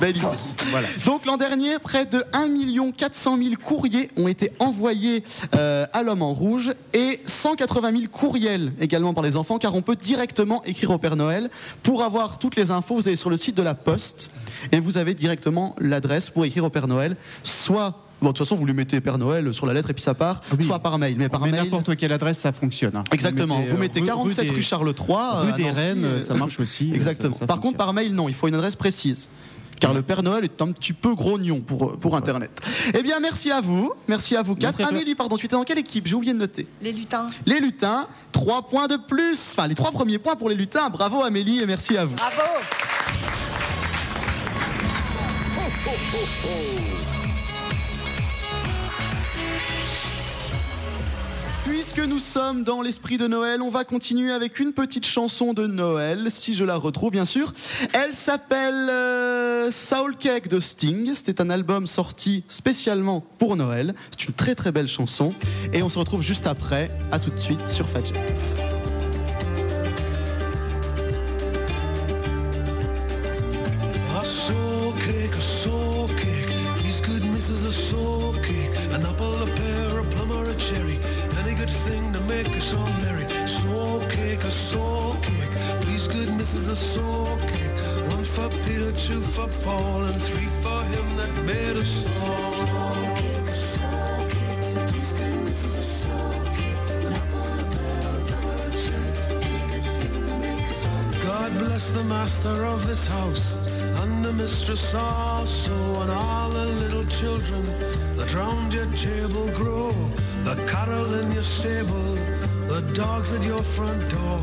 Belle idée. Voilà. Donc l'an dernier, près de 1 400 000 courriers ont été envoyés euh, à l'homme en rouge et 180 000 courriels également par les enfants car on peut directement écrire au Père Noël. Pour avoir toutes les infos, vous allez sur le site de la Poste et vous avez directement l'adresse pour écrire au Père Noël. Soit, bon, de toute façon, vous lui mettez Père Noël sur la lettre et puis ça part, Ah oui. soit par mail. Mais par Mais mail, n'importe quelle adresse, ça fonctionne. hein. Exactement. Vous mettez, euh, 47 rue, des- Charles III. euh, Rue à des Rennes, euh, ça marche aussi. *laughs* Exactement. Ça- ça Par fonctionne. contre, par mail, non, il faut une adresse précise. Car le Père Noël est un petit peu grognon pour, pour Internet. Eh bien, merci à vous. Merci à vous quatre. Merci. Amélie, pardon, tu étais dans quelle équipe? J'ai oublié de noter. Les lutins. Les lutins, trois points de plus. Enfin, les trois premiers points pour les lutins. Bravo Amélie et merci à vous. Bravo Nous sommes dans l'esprit de Noël, on va continuer avec une petite chanson de Noël, si je la retrouve bien sûr. Elle s'appelle euh, Soul Cake de Sting. C'était un album sorti spécialement pour Noël. C'est une très très belle chanson. Et on se retrouve juste après. À tout de suite sur. A two for Paul, and three for him that made us all. God bless the master of this house and the mistress also, and all the little children that round your table grow. The cattle in your stable, the dogs at your front door,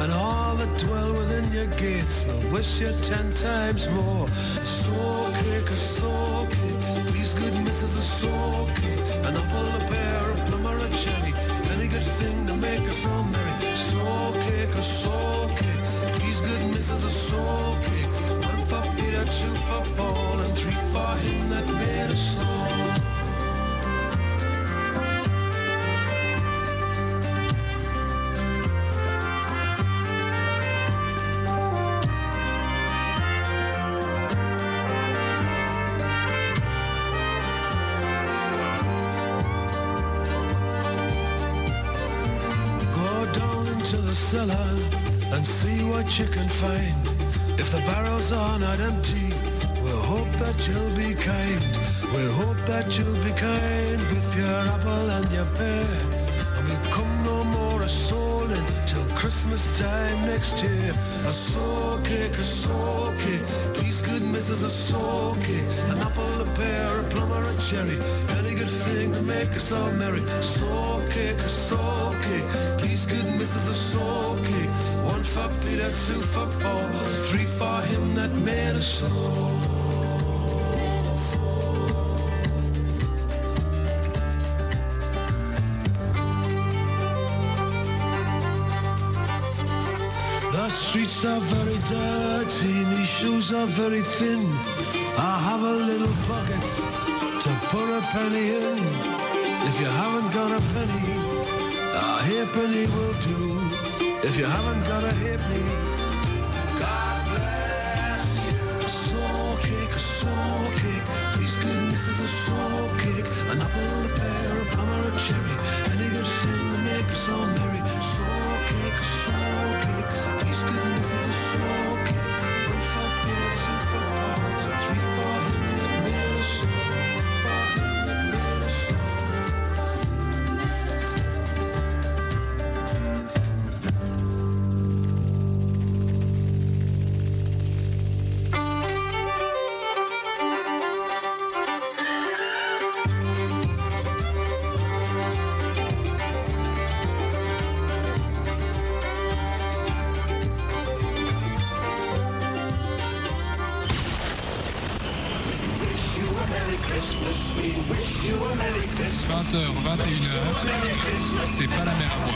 and all that dwell within your gates will wish you ten times more. Soul cake, a soul cake, please good missus, a soul cake, an apple, a cellar and see what you can find. If the barrels are not empty, we'll hope that you'll be kind. We'll hope that you'll be kind with your apple and your pear. Christmas time next year. A soul cake, a soul cake. Please, good missus, a soul cake. An apple, a pear, a plum, or a cherry. Any good thing to make us all merry. Soul cake, a soul cake. Please, good missus, a soul cake. One for Peter, two for Paul, three for him that made us soul. Streets are very dirty, my shoes are very thin. I have a little pocket to put a penny in. If you haven't got a penny, a halfpenny will do. If you haven't got a halfpenny, God bless you. A soul cake, a soul cake. Please goodness is a soul cake. An apple, 20h, 21h, c'est pas la mer à.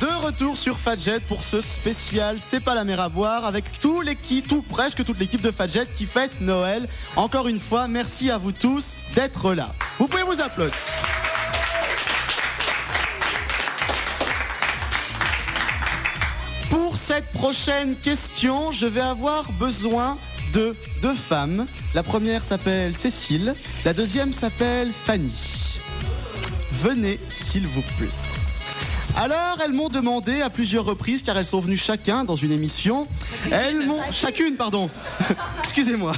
De retour sur Fadjet pour ce spécial C'est pas la mer à boire avec tout l'équipe, tout presque toute l'équipe de Fadjet qui fête Noël. Encore une fois, merci à vous tous d'être là. Vous pouvez vous applaudir. Pour cette prochaine question, je vais avoir besoin de deux femmes. La première s'appelle Cécile, la deuxième s'appelle Fanny. Venez, s'il vous plaît. Alors, elles m'ont demandé à plusieurs reprises, car elles sont venues chacun dans une émission. Elles m'ont. Chacune, pardon. *laughs* Excusez-moi.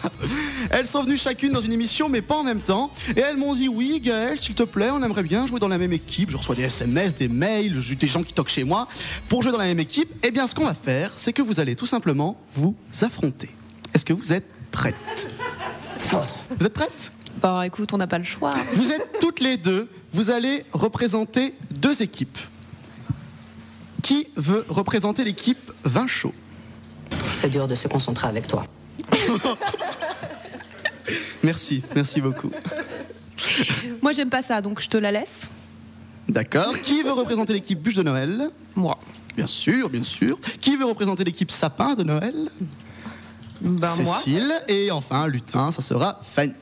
Elles sont venues chacune dans une émission, mais pas en même temps. Et elles m'ont dit Oui, Gaël, s'il te plaît, on aimerait bien jouer dans la même équipe. Je reçois des SMS, des mails, des gens qui toquent chez moi pour jouer dans la même équipe. Eh bien, ce qu'on va faire, c'est que vous allez tout simplement vous affronter. Est-ce que vous êtes prêtes Vous êtes prêtes Bah écoute, on n'a pas le choix. Vous êtes toutes les deux. Vous allez représenter deux équipes. Qui veut représenter l'équipe vin chaud C'est dur de se concentrer avec toi. *laughs* Merci, merci beaucoup. Moi, j'aime pas ça, donc je te la laisse. D'accord. Qui veut représenter l'équipe bûche de Noël? Moi. Bien sûr, bien sûr. Qui veut représenter l'équipe sapin de Noël? Ben, moi. Cécile. Et enfin, lutin, ça sera Fanny.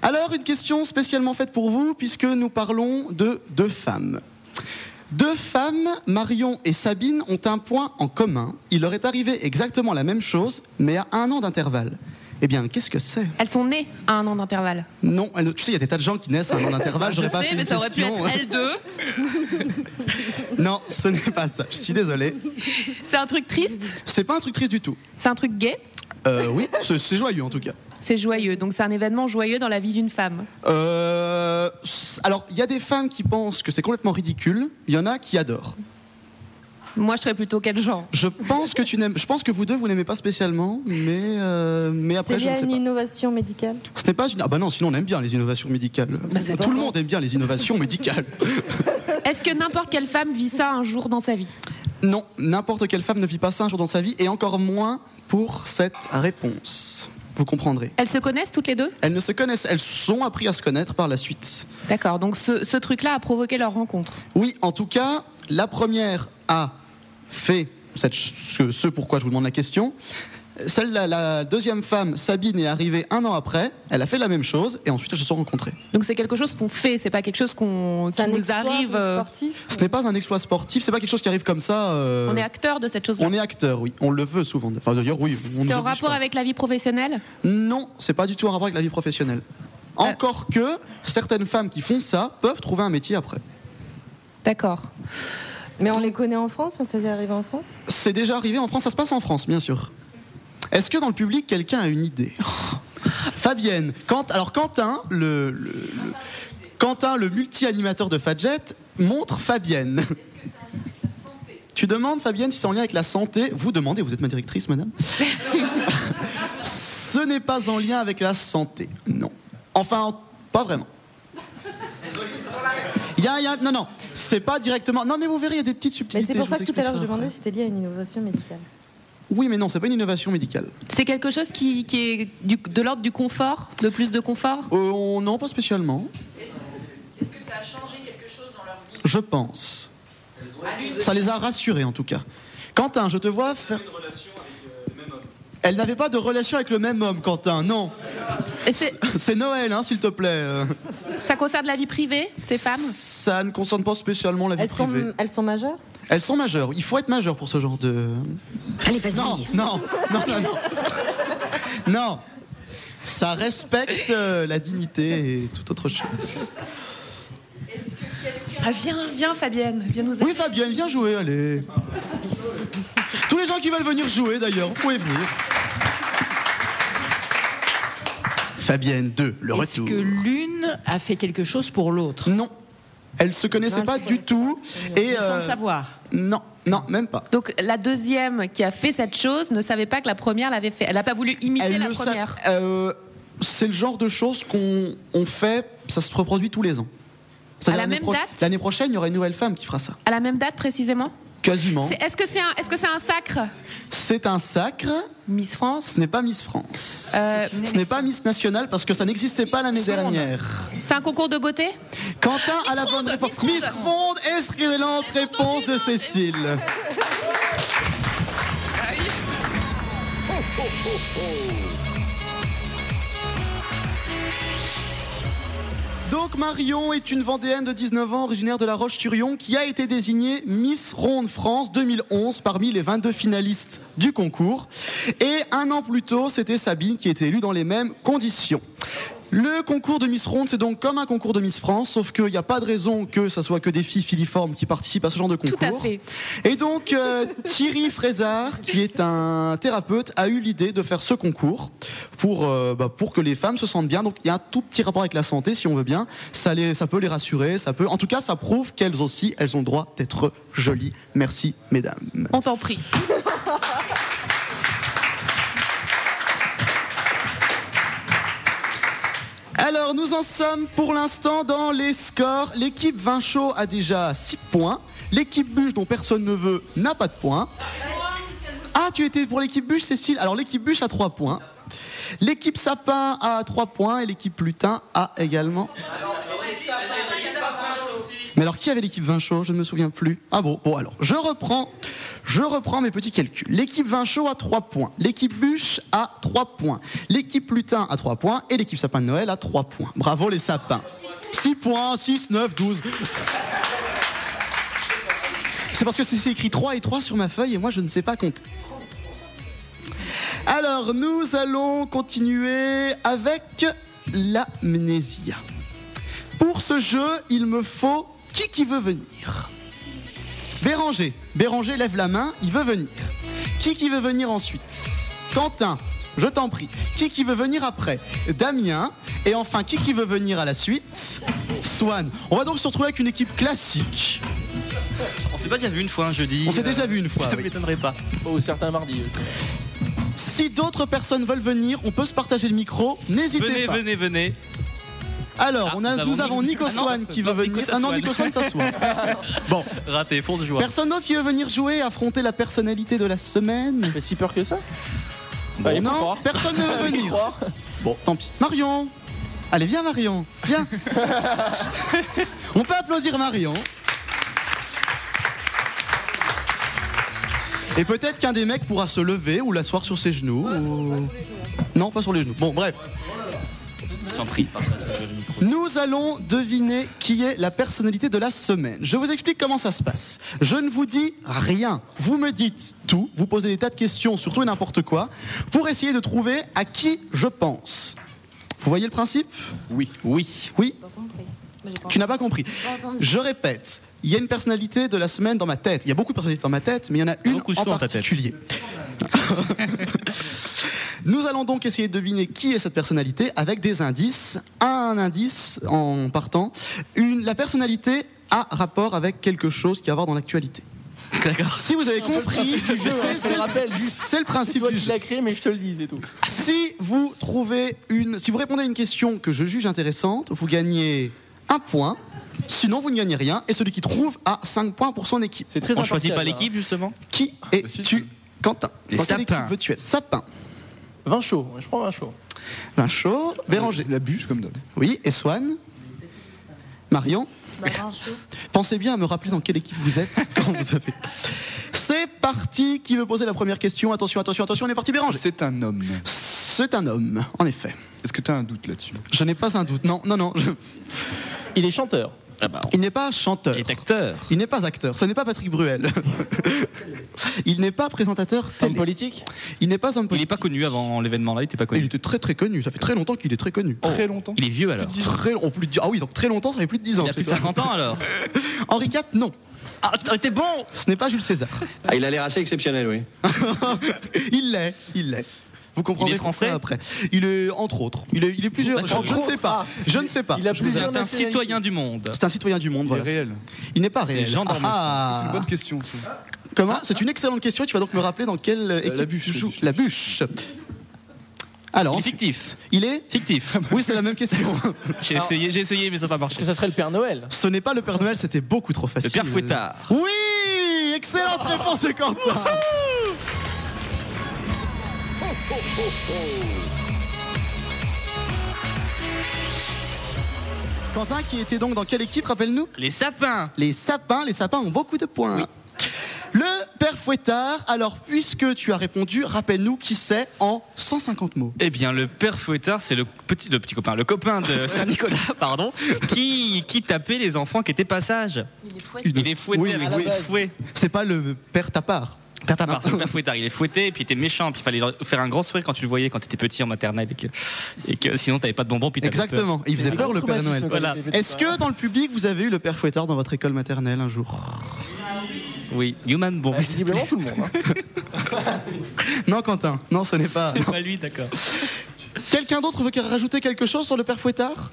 Alors, une question spécialement faite pour vous, puisque nous parlons de deux femmes. Deux femmes, Marion et Sabine, ont un point en commun. Il leur est arrivé exactement la même chose, mais à un an d'intervalle. Eh bien, qu'est-ce que c'est? Elles sont nées à un an d'intervalle. Non, elles- tu sais, il y a des tas de gens qui naissent à un an *laughs* d'intervalle. Je J'aurais pas sais, fait mais une ça aurait pu être elles deux. *laughs* Non, ce n'est pas ça. Je suis désolé. C'est un truc triste? C'est pas un truc triste du tout. C'est un truc gay? Euh, oui, c'est joyeux en tout cas. C'est joyeux. Donc c'est un événement joyeux dans la vie d'une femme. Euh, alors, il y a des femmes qui pensent que c'est complètement ridicule. Il y en a qui adorent. Moi, je serais plutôt quel genre? Je pense que tu n'aimes. Je pense que vous deux vous n'aimez pas spécialement, mais euh, mais après C'est je lié ne à sais une pas. innovation médicale? Ce n'est pas une. Ah bah non, sinon on aime bien les innovations médicales. Tout le monde aime bien les innovations médicales. *laughs* Est-ce que n'importe quelle femme vit ça un jour dans sa vie? Non, n'importe quelle femme ne vit pas ça un jour dans sa vie, et encore moins pour cette réponse. Vous comprendrez. Elles se connaissent toutes les deux? Elles ne se connaissent, elles sont appris à se connaître par la suite. D'accord. Donc ce, ce truc-là a provoqué leur rencontre. Oui, en tout cas, la première a fait cette- ce, ce pourquoi je vous demande la question. Celle, la, la deuxième femme, Sabine, est arrivée un an après. Elle a fait la même chose et ensuite elles se sont rencontrées. Donc c'est quelque chose qu'on fait, c'est pas quelque chose qu'on qui un nous exploit arrive. euh, sportif? Ce n'est pas un exploit sportif, c'est pas quelque chose qui arrive comme ça. euh, On est acteur de cette chose-là. on est acteur, oui. On le veut souvent. Enfin, d'ailleurs, oui. on nous C'est en oblige rapport pas. avec la vie professionnelle? Non, c'est pas du tout en rapport avec la vie professionnelle. Euh. Encore que certaines femmes qui font ça peuvent trouver un métier après. D'accord. Mais on les connaît en France? Ça s'est arrivé en France? C'est déjà arrivé en France, ça se passe en France, bien sûr. Est-ce que dans le public, quelqu'un a une idée *laughs* Fabienne, alors Quentin, le, le- le- Quentin, le multi-animateur de Fadjet, montre Fabienne. Tu demandes, Fabienne, si c'est en lien avec la santé. Vous demandez, vous êtes ma directrice, madame *laughs* Ce n'est pas en lien avec la santé, non. Enfin, pas vraiment. Il y a, il y a- non, non, c'est pas directement. Non, mais vous verrez, il y a des petites Mais subtilités. c'est pour ça que tout à l'heure je demandais si c'était lié à une innovation médicale. Oui, mais non, c'est pas une innovation médicale. C'est quelque chose qui, qui est du- de l'ordre du confort, de plus de confort? Euh, non, pas spécialement. Est-ce que ça a changé quelque chose dans leur vie? Je pense. Ça les a rassurés en tout cas. Quentin, je te vois faire. Elle n'avait pas de relation avec le même homme, Quentin, non. C'est Noël, hein, s'il te plaît. euh. Ça concerne la vie privée, ces femmes? Ça ne concerne pas spécialement la vie Elles privée. sont, elles sont majeures? Elles sont majeures. Il faut être majeur pour ce genre de. Allez, vas-y. Non, non, non, non, non. Non. Ça respecte euh, la dignité et toute autre chose. Ah, viens, viens Fabienne, viens nous aider. Oui, Fabienne, viens jouer, allez. Tous les gens qui veulent venir jouer, d'ailleurs, vous pouvez venir. Fabienne 2, le Est-ce retour. que l'une a fait quelque chose pour l'autre? Non. Elle ne se connaissait pas du tout. Et, sans euh, le savoir. Non, non, même pas. Donc la deuxième qui a fait cette chose ne savait pas que la première l'avait fait. Elle n'a pas voulu imiter Elle la première. euh, c'est le genre de choses qu'on on fait, ça se reproduit tous les ans. À la l'année même date L'année prochaine, il y aura une nouvelle femme qui fera ça. À la même date précisément? Quasiment. Que c'est un, est -ce c'est un sacre? C'est un sacre. Miss France Ce n'est pas Miss France. Euh, Ce n'est pas Miss Nationale parce que ça n'existait pas l'année dernière. C'est un concours de beauté Quentin a la bonne réponse. Miss Ronde, excellente réponse de Cécile. Donc Marion est une Vendéenne de 19 ans, originaire de La Roche-sur-Yon, qui a été désignée Miss Ronde France 2011 parmi les 22 finalistes du concours. Et un an plus tôt, c'était Sabine qui était élue dans les mêmes conditions. Le concours de Miss Ronde, c'est donc comme un concours de Miss France, sauf qu'il n'y a pas de raison que ça soit que des filles filiformes qui participent à ce genre de concours. Tout à fait. Et donc euh, Thierry Frézard, qui est un thérapeute, a eu l'idée de faire ce concours pour, euh, bah, pour que les femmes se sentent bien. Donc il y a un tout petit rapport avec la santé, si on veut bien. Ça, les, ça peut les rassurer, ça peut. En tout cas, ça prouve qu'elles aussi, elles ont le droit d'être jolies. Merci, mesdames. On t'en prie. *laughs* Alors, nous en sommes pour l'instant dans les scores. L'équipe Vin Chaud a déjà 6 points. L'équipe Bûche, dont personne ne veut, n'a pas de points. Ah, tu étais pour l'équipe Bûche, Cécile Alors, l'équipe Bûche a 3 points. L'équipe Sapin a 3 points et l'équipe Lutin a également. Mais alors, qui avait l'équipe Vin Chaud Je ne me souviens plus. Ah bon, bon alors, je reprends, je reprends mes petits calculs. L'équipe Vin Chaud a 3 points, l'équipe Bûche a 3 points, l'équipe Lutin a 3 points et l'équipe Sapin de Noël a 3 points. Bravo les sapins. 6 points, 6, 9, 12. C'est parce que c'est écrit 3 et 3 sur ma feuille et moi je ne sais pas compter. Alors, nous allons continuer avec l'amnésia. Pour ce jeu, il me faut qui qui veut venir? Béranger. Béranger lève la main, il veut venir. Qui qui veut venir ensuite? Quentin, je t'en prie. Qui qui veut venir après? Damien. Et enfin, qui qui veut venir à la suite? Swan. On va donc se retrouver avec une équipe classique. On s'est pas déjà vu une fois un jeudi. On s'est déjà vu une fois, Ça oui. m'étonnerait pas. Oh, certains mardis. Si d'autres personnes veulent venir, on peut se partager le micro. N'hésitez Venez, pas. venez, venez. Alors, on a, nous nous, avons Nico- Ah non, Swan qui veut venir. Ah non. Nico Swan, ça soit. *laughs* Bon. Raté, fonce joie. Personne d'autre qui veut venir jouer, affronter la personnalité de la semaine Mais si peur que ça Bon, faut non, croire. personne ne veut venir. Bon, tant pis. Marion Allez, viens Marion, viens. *laughs* On peut applaudir Marion. Et peut-être qu'un des mecs pourra se lever ou l'asseoir sur ses genoux. ou- Non, pas sur les genoux. Bon, bref. Prie. Nous allons deviner qui est la personnalité de la semaine. Je vous explique comment ça se passe. Je ne vous dis rien. Vous me dites tout. Vous posez des tas de questions sur tout et n'importe quoi pour essayer de trouver à qui je pense. Vous voyez le principe? Oui, oui. Oui? Tu n'as pas compris. Je répète, il y a une personnalité de la semaine dans ma tête. Il y a beaucoup de personnalités dans ma tête, mais il y en a une en ta tête. *laughs* Nous allons donc essayer de deviner qui est cette personnalité avec des indices. Un indice en partant. Une, la personnalité a rapport avec quelque chose qui a à voir dans l'actualité. D'accord. Si vous avez compris, principe du jeu, c'est- hein, je le le principe toi du jeu. l'as créé, mais je te le dis, c'est tout. Si vous trouvez une, si vous répondez à une question que je juge intéressante, vous gagnez un point. Sinon, vous ne gagnez rien. Et celui qui trouve a 5 points pour son équipe. C'est très On choisit pas hein. l'équipe justement? Qui es-tu, Quentin Les Dans quelle sapins. équipe veux-tu être Sapin. Vin chaud, je prends vin chaud. Vin chaud. Béranger. La bûche, comme d'hab. Oui. Et Swan Marion Pensez bien à me rappeler dans quelle équipe vous êtes *laughs* quand vous avez. C'est parti. Qui veut poser la première question? Attention, attention, attention. On est parti, Béranger. C'est un homme. C'est un homme, en effet. Est-ce que tu as un doute là-dessus? Je n'ai pas un doute. Non, non, non. je- Il est chanteur. Ah bah, Il n'est pas chanteur. Il est acteur. Il n'est pas acteur. Ce n'est pas Patrick Bruel. *laughs* il n'est pas présentateur Homme télé. politique Il n'est pas homme Il est politique. pas connu avant l'événement là, il était pas Il connu. était très très connu. Ça fait très longtemps qu'il est très connu. Très longtemps. Il est vieux alors. Très, on peut dire, ah oui, donc très longtemps, ça fait plus de 10 ans. Il a plus de c'est ça. 50 ans alors. *laughs* Henri IV, non. Ah, t'es bon Ce n'est pas Jules César. Ah, il a l'air assez exceptionnel, oui. *laughs* il l'est, il l'est. Vous comprendrez Il est français après. Il est entre autres. Il est, il est plusieurs. Je, ne sais pas. Je ne sais pas. Il a C'est plusieurs un nationalités. citoyen du monde. C'est un citoyen du monde. Il voilà. est réel. Il n'est pas C'est réel. Dormesson. Ah. C'est une bonne question. ça. Comment C'est une excellente question. Tu vas donc me rappeler dans quelle équipe la bûche, tu la joues. bûche. La bûche. Alors, Il est fictif. il est Fictif. *laughs* Oui, c'est la même question. *laughs* J'ai essayé, j'ai essayé, mais ça n'a pas marché. Que ça serait le Père Noël. Ce n'est pas le Père Noël, c'était beaucoup trop Le facile. père Fouettard. Oui Excellente réponse Quentin Quentin qui était donc dans quelle équipe, rappelle-nous? Les sapins. Les sapins, les sapins ont beaucoup de points. Le père Fouettard, alors puisque tu as répondu, rappelle-nous qui c'est en 150 mots. Eh bien, le père Fouettard, c'est le petit, le petit copain, le copain de *laughs* Saint-Nicolas, pardon, qui, qui tapait les enfants qui étaient pas sages. Il est fouetté Oui, avec oui. ses fouets. C'est pas le père Tapard. Père Tapard, c'est le père Fouettard. Il est fouetté, et puis il était méchant, puis il fallait faire un grand sourire quand tu le voyais quand tu étais petit en maternelle, et que, et que sinon t'avais pas de bonbons, puis t'avais Exactement. peur. Il faisait peur le Père Noël. Voilà. Est-ce que dans le public vous avez eu le père Fouettard dans votre école maternelle un jour? Oui, Human, bon, Ah, visiblement tout le monde. hein. *laughs* Non, Quentin. Non, ce n'est pas. c'est pas lui, d'accord. Quelqu'un d'autre veut rajouter quelque chose sur le père Fouettard?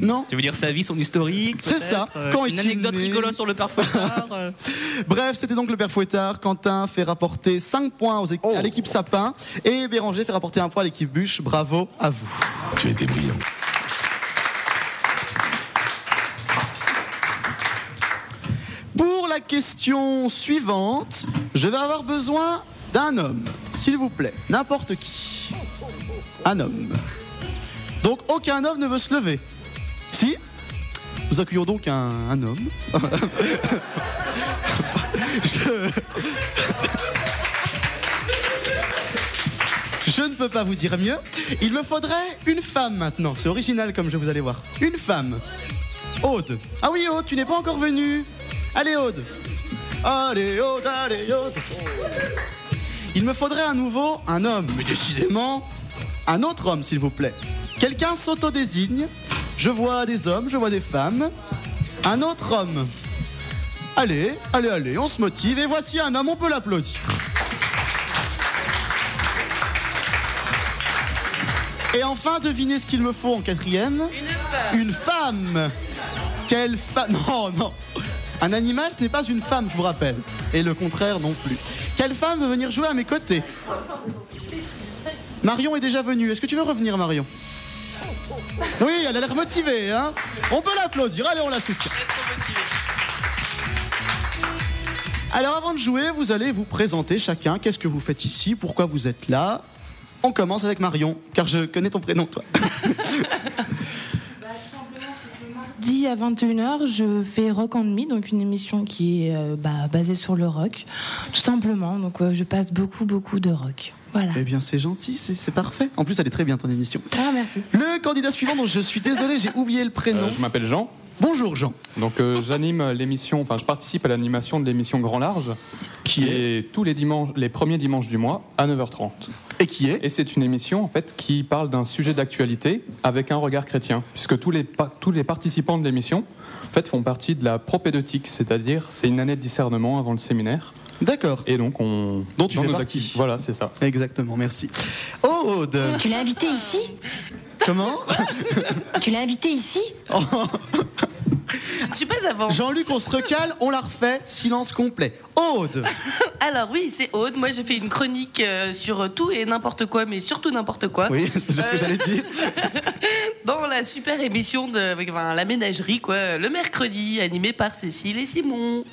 Non Tu veux dire sa vie, son historique C'est ça. euh, Quand Une anecdote né rigolote sur le père Fouettard euh. *laughs* Bref, c'était donc le père Fouettard. Quentin fait rapporter 5 points aux Oh. à l'équipe Sapin. Et Béranger fait rapporter un point à l'équipe Bûche. Bravo à vous. Tu as été brillant. Pour la question suivante, je vais avoir besoin d'un homme, s'il vous plaît, n'importe qui. Un homme. Donc aucun homme ne veut se lever. Si Nous accueillons donc un, homme. je... Je ne peux pas vous dire mieux. Il me faudrait une femme maintenant. C'est original comme je vous allez voir. Une femme. Aude. Ah oui, Aude, tu n'es pas encore venue. Allez, Aude. Allez, Aude, allez, Aude. Il me faudrait à nouveau un homme, mais décidément, un autre homme, s'il vous plaît. Quelqu'un s'auto-désigne. Je vois des hommes, je vois des femmes. Un autre homme. Allez, allez, allez, on se motive. Et voici un homme, on peut l'applaudir. Et enfin, devinez ce qu'il me faut en quatrième Une femme Quelle femme *laughs* Non, non Un animal, ce n'est pas une femme, je vous rappelle. Et le contraire non plus. Quelle femme veut venir jouer à mes côtés? Marion est déjà venue. Est-ce que tu veux revenir, Marion? Oui, elle a l'air motivée, hein On peut l'applaudir. Allez, on la soutient. Alors, avant de jouer, vous allez vous présenter chacun. Qu'est-ce que vous faites ici? Pourquoi vous êtes là? On commence avec Marion, car je connais ton prénom, toi. Mardi à 21h, je fais Rock and Me, donc une émission qui est euh, bah, basée sur le rock, tout simplement. Donc euh, je passe beaucoup, beaucoup de rock. Voilà. Eh bien, c'est gentil, c'est c'est parfait. En plus, elle est très bien, ton émission. Ah, merci. Le candidat suivant, dont je suis désolé, j'ai oublié le prénom. Euh, je m'appelle Jean. Bonjour Jean. Donc euh, j'anime l'émission, enfin je participe à l'animation de l'émission Grand Large, qui est tous les dimanches, les premiers dimanches du mois à 9h30. Et qui est Et c'est une émission en fait qui parle d'un sujet d'actualité avec un regard chrétien, puisque tous les pa- tous les participants de l'émission en fait font partie de la propédeutique, c'est-à-dire c'est une année de discernement avant le séminaire. D'accord. Et donc on Dont tu fais nos partie. Voilà, c'est ça. Exactement, merci. Aude Tu l'as invité ici? Comment? Tu l'as invité ici? Je ne suis pas avant. Jean-Luc, on se recale, on la refait, silence complet. Aude *laughs* Alors oui, c'est Aude. Moi, j'ai fait une chronique euh, sur tout et n'importe quoi, mais surtout n'importe quoi. Oui, *laughs* c'est juste ce que Euh, j'allais dire. *laughs* Dans la super émission de enfin, la ménagerie, quoi, le mercredi, animée par Cécile et Simon.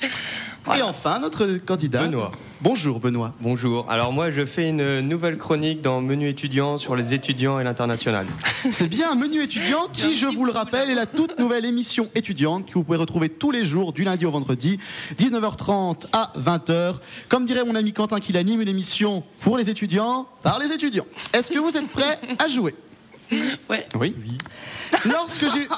Et enfin, notre candidat. Benoît. Bonjour Benoît. Bonjour. Alors moi, je fais une nouvelle chronique dans Menu étudiant sur les étudiants et l'international. *laughs* C'est bien un menu étudiant qui, je vous le rappelle, est la toute nouvelle émission étudiante que vous pouvez retrouver tous les jours du lundi au vendredi, 19h30 à 20h. Comme dirait mon ami Quentin qui l'anime, une émission pour les étudiants, par les étudiants. Est-ce que vous êtes prêts à jouer? Ouais. Oui. Lorsque j'ai...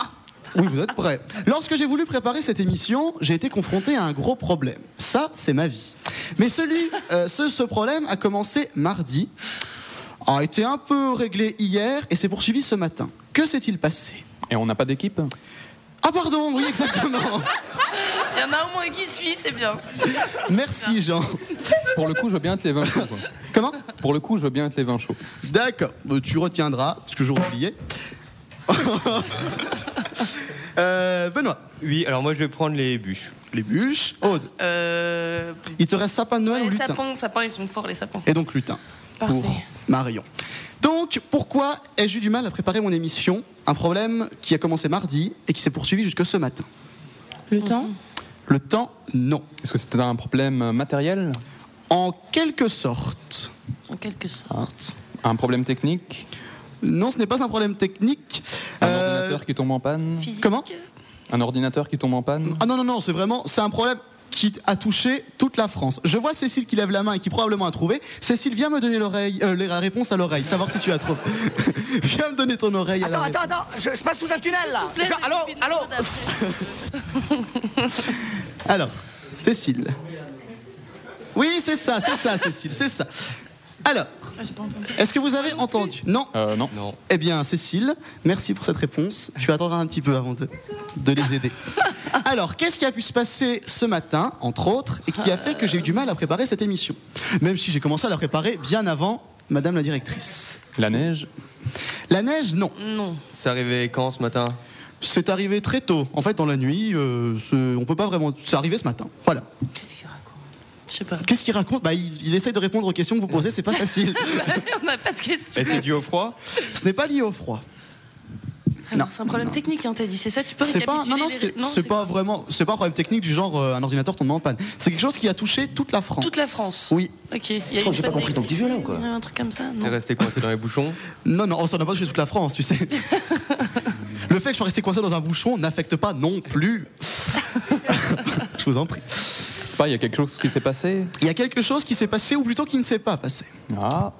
Oui, vous êtes prêts. Lorsque j'ai voulu préparer cette émission, j'ai été confronté à un gros problème. Ça, c'est ma vie. Mais celui, euh, ce, ce problème a commencé mardi, a été un peu réglé hier et s'est poursuivi ce matin. Que s'est-il passé? Et on n'a pas d'équipe? Ah pardon, oui exactement. *laughs* Il y en a au moins qui suit, c'est bien. Merci Jean. Pour le coup, je veux bien être les vins chauds. quoi. Comment? Pour le coup, je veux bien être les vins chauds. D'accord, Euh, tu retiendras, parce que j'aurais oublié. *laughs* Euh, Benoît. Oui, alors moi, je vais prendre les bûches. Les bûches. Aude. Euh, Il te reste sapin de Noël ou les lutin sapins, sapins, ils sont forts, les sapins. Et donc lutin. Pour Marion. Donc, pourquoi ai-je eu du mal à préparer mon émission Un problème qui a commencé mardi et qui s'est poursuivi jusque ce matin. Le temps Le temps, non. Est-ce que c'était un problème matériel? En quelque sorte. En quelque sorte. Un problème technique? Non, ce n'est pas un problème technique. Un Euh, ordinateur qui tombe en panne Comment? Un ordinateur qui tombe en panne Ah non, non, non, c'est vraiment, c'est un problème qui a touché toute la France. Je vois Cécile qui lève la main et qui probablement a trouvé. Cécile, viens me donner l'oreille, euh, la réponse à l'oreille, savoir si tu as trouvé. *laughs* viens me donner ton oreille à la Attends, attends, attends, je, je passe sous un tunnel là. Je- allô, allô. *laughs* Alors, Cécile. Oui, c'est ça, c'est ça, Cécile, c'est ça. Alors, est-ce que vous avez entendu? Non Euh, non. Non. Eh bien, Cécile, merci pour cette réponse. Tu attendras un petit peu avant de, de les aider. *laughs* Alors, qu'est-ce qui a pu se passer ce matin, entre autres, et qui a fait que j'ai eu du mal à préparer cette émission? Même si j'ai commencé à la préparer bien avant Madame la directrice. La neige? La neige, non. Non. C'est arrivé quand ce matin? C'est arrivé très tôt. En fait, dans la nuit, euh, on peut pas vraiment. C'est arrivé ce matin. Voilà. Je sais pas. Qu'est-ce qu'il raconte bah, il, il essaye de répondre aux questions que vous posez, c'est pas facile. *laughs* On n'a pas de questions. C'est dû au froid Ce n'est pas lié au froid. Ah non, c'est un problème technique, hein, t'as dit. C'est ça, tu peux pas, non, non, les- c'est c'est pas vraiment, c'est pas un problème technique du genre euh, un ordinateur tombe en panne. C'est quelque chose qui a touché toute la France. Toute la France. Oui. Ok. Il y a Attends, une j'ai pas compris ton petit jeu, là, ou quoi un truc comme ça, T'es resté coincé dans les bouchons? Non, non, ça n'a pas touché toute la France, tu sais. *laughs* Le fait que je sois resté coincé dans un bouchon n'affecte pas non plus. *laughs* je vous en prie. Pas, il y a quelque chose qui s'est passé? Il y a quelque chose qui s'est passé, ou plutôt qui ne s'est pas passé. Ah.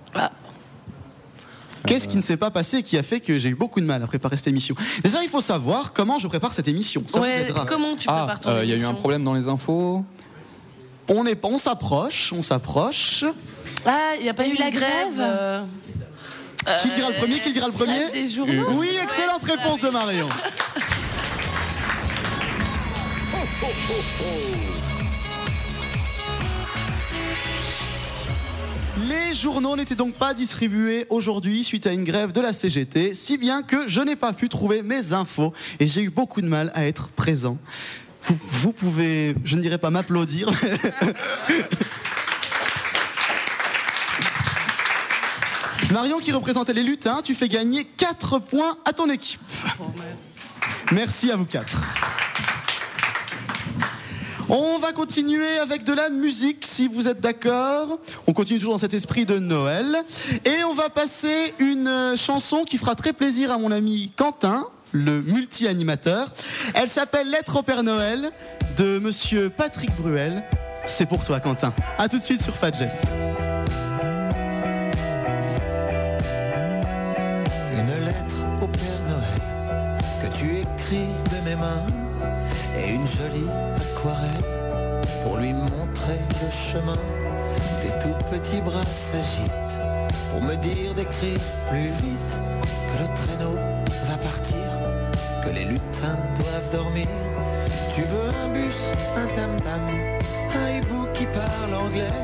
Qu'est-ce qui ne s'est pas passé et qui a fait que j'ai eu beaucoup de mal à préparer cette émission? Déjà, il faut savoir comment je prépare cette émission. Ça Ouais, comment tu Ah, prépares ton euh, il y a eu un émission? problème dans les infos On est, on s'approche, on s'approche. Ah, il n'y a pas eu la grève. euh, Qui dira le premier Qui dira le premier? des journaux. Oui, excellente réponse de Marion. Les journaux n'étaient donc pas distribués aujourd'hui suite à une grève de la CGT, si bien que je n'ai pas pu trouver mes infos et j'ai eu beaucoup de mal à être présent. Vous, pouvez, je ne dirais pas m'applaudir. *laughs* Marion qui représentait les lutins, tu fais gagner 4 points à ton équipe. Merci à vous quatre. On va continuer avec de la musique si vous êtes d'accord. On continue toujours dans cet esprit de Noël. Et on va passer une euh, chanson qui fera très plaisir à mon ami Quentin, le multi-animateur. Elle s'appelle Lettre au Père Noël de monsieur Patrick Bruel. C'est pour toi Quentin. A tout de suite sur Fadjet. Une lettre au Père Noël que tu écris de mes mains et une jolie aquarelle chemin. Tes tout petits bras s'agitent pour me dire d'écrire plus vite que le traîneau va partir, que les lutins doivent dormir. Tu veux un bus, un tam-tam, un hibou qui parle anglais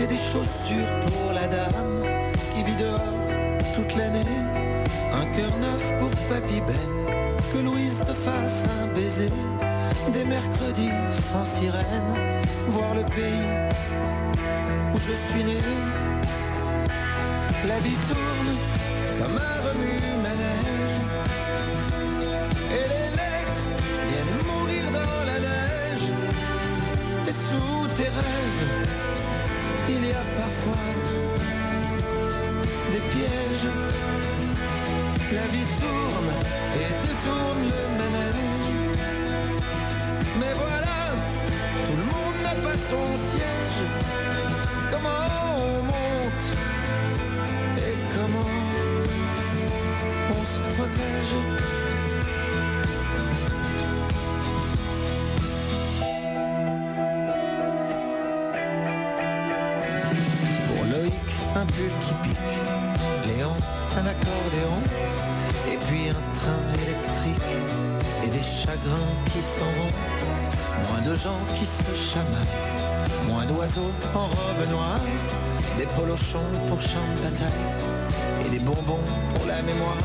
et des chaussures pour la dame qui vit dehors toute l'année. Un cœur neuf pour Papy Ben, que Louise te fasse un baiser. Des mercredis sans sirène, voir le pays où je suis né. La vie tourne comme un remue-manège. Et les lettres viennent mourir dans la neige. Et sous tes rêves, il y a parfois des pièges. La vie tourne et détourne le manège. Son siège. Comment on monte et comment on se protège de gens qui se chamaillent. Moins d'oiseaux en robe noire. Des polochons pour champ de bataille. Et des bonbons pour la mémoire.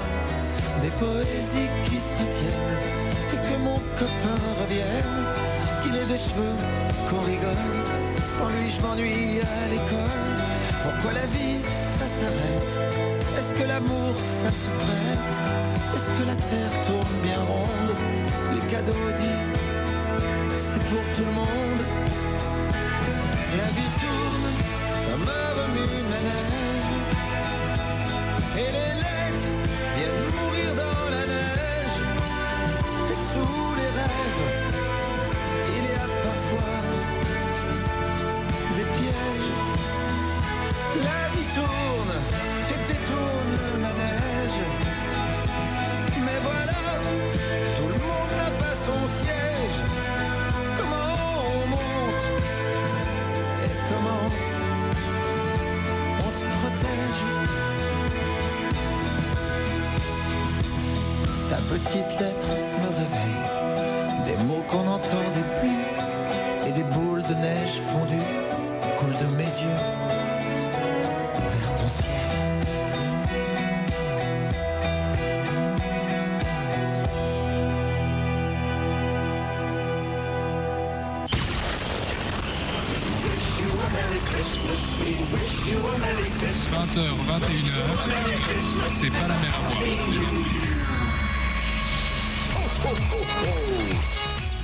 Des poésies qui se retiennent. Et que mon copain revienne. Qu'il ait des cheveux, qu'on rigole. Sans lui, je m'ennuie à l'école. Pourquoi la vie, ça s'arrête? Est-ce que l'amour, ça se prête? Est-ce que la terre tourne bien ronde? Les cadeaux dits, pour tout le monde. La vie tourne comme un remue-manège. Et les lettres viennent mourir dans la neige. Et sous les rêves, il y a parfois des pièges. La vie tourne et détourne le manège. Mais voilà, tout le monde n'a pas son siège. Ta petite lettre me réveille. Des mots qu'on n'entendait plus et des boules de neige fondues coulent de mes yeux vers ton ciel. h 21h, c'est pas la à boire.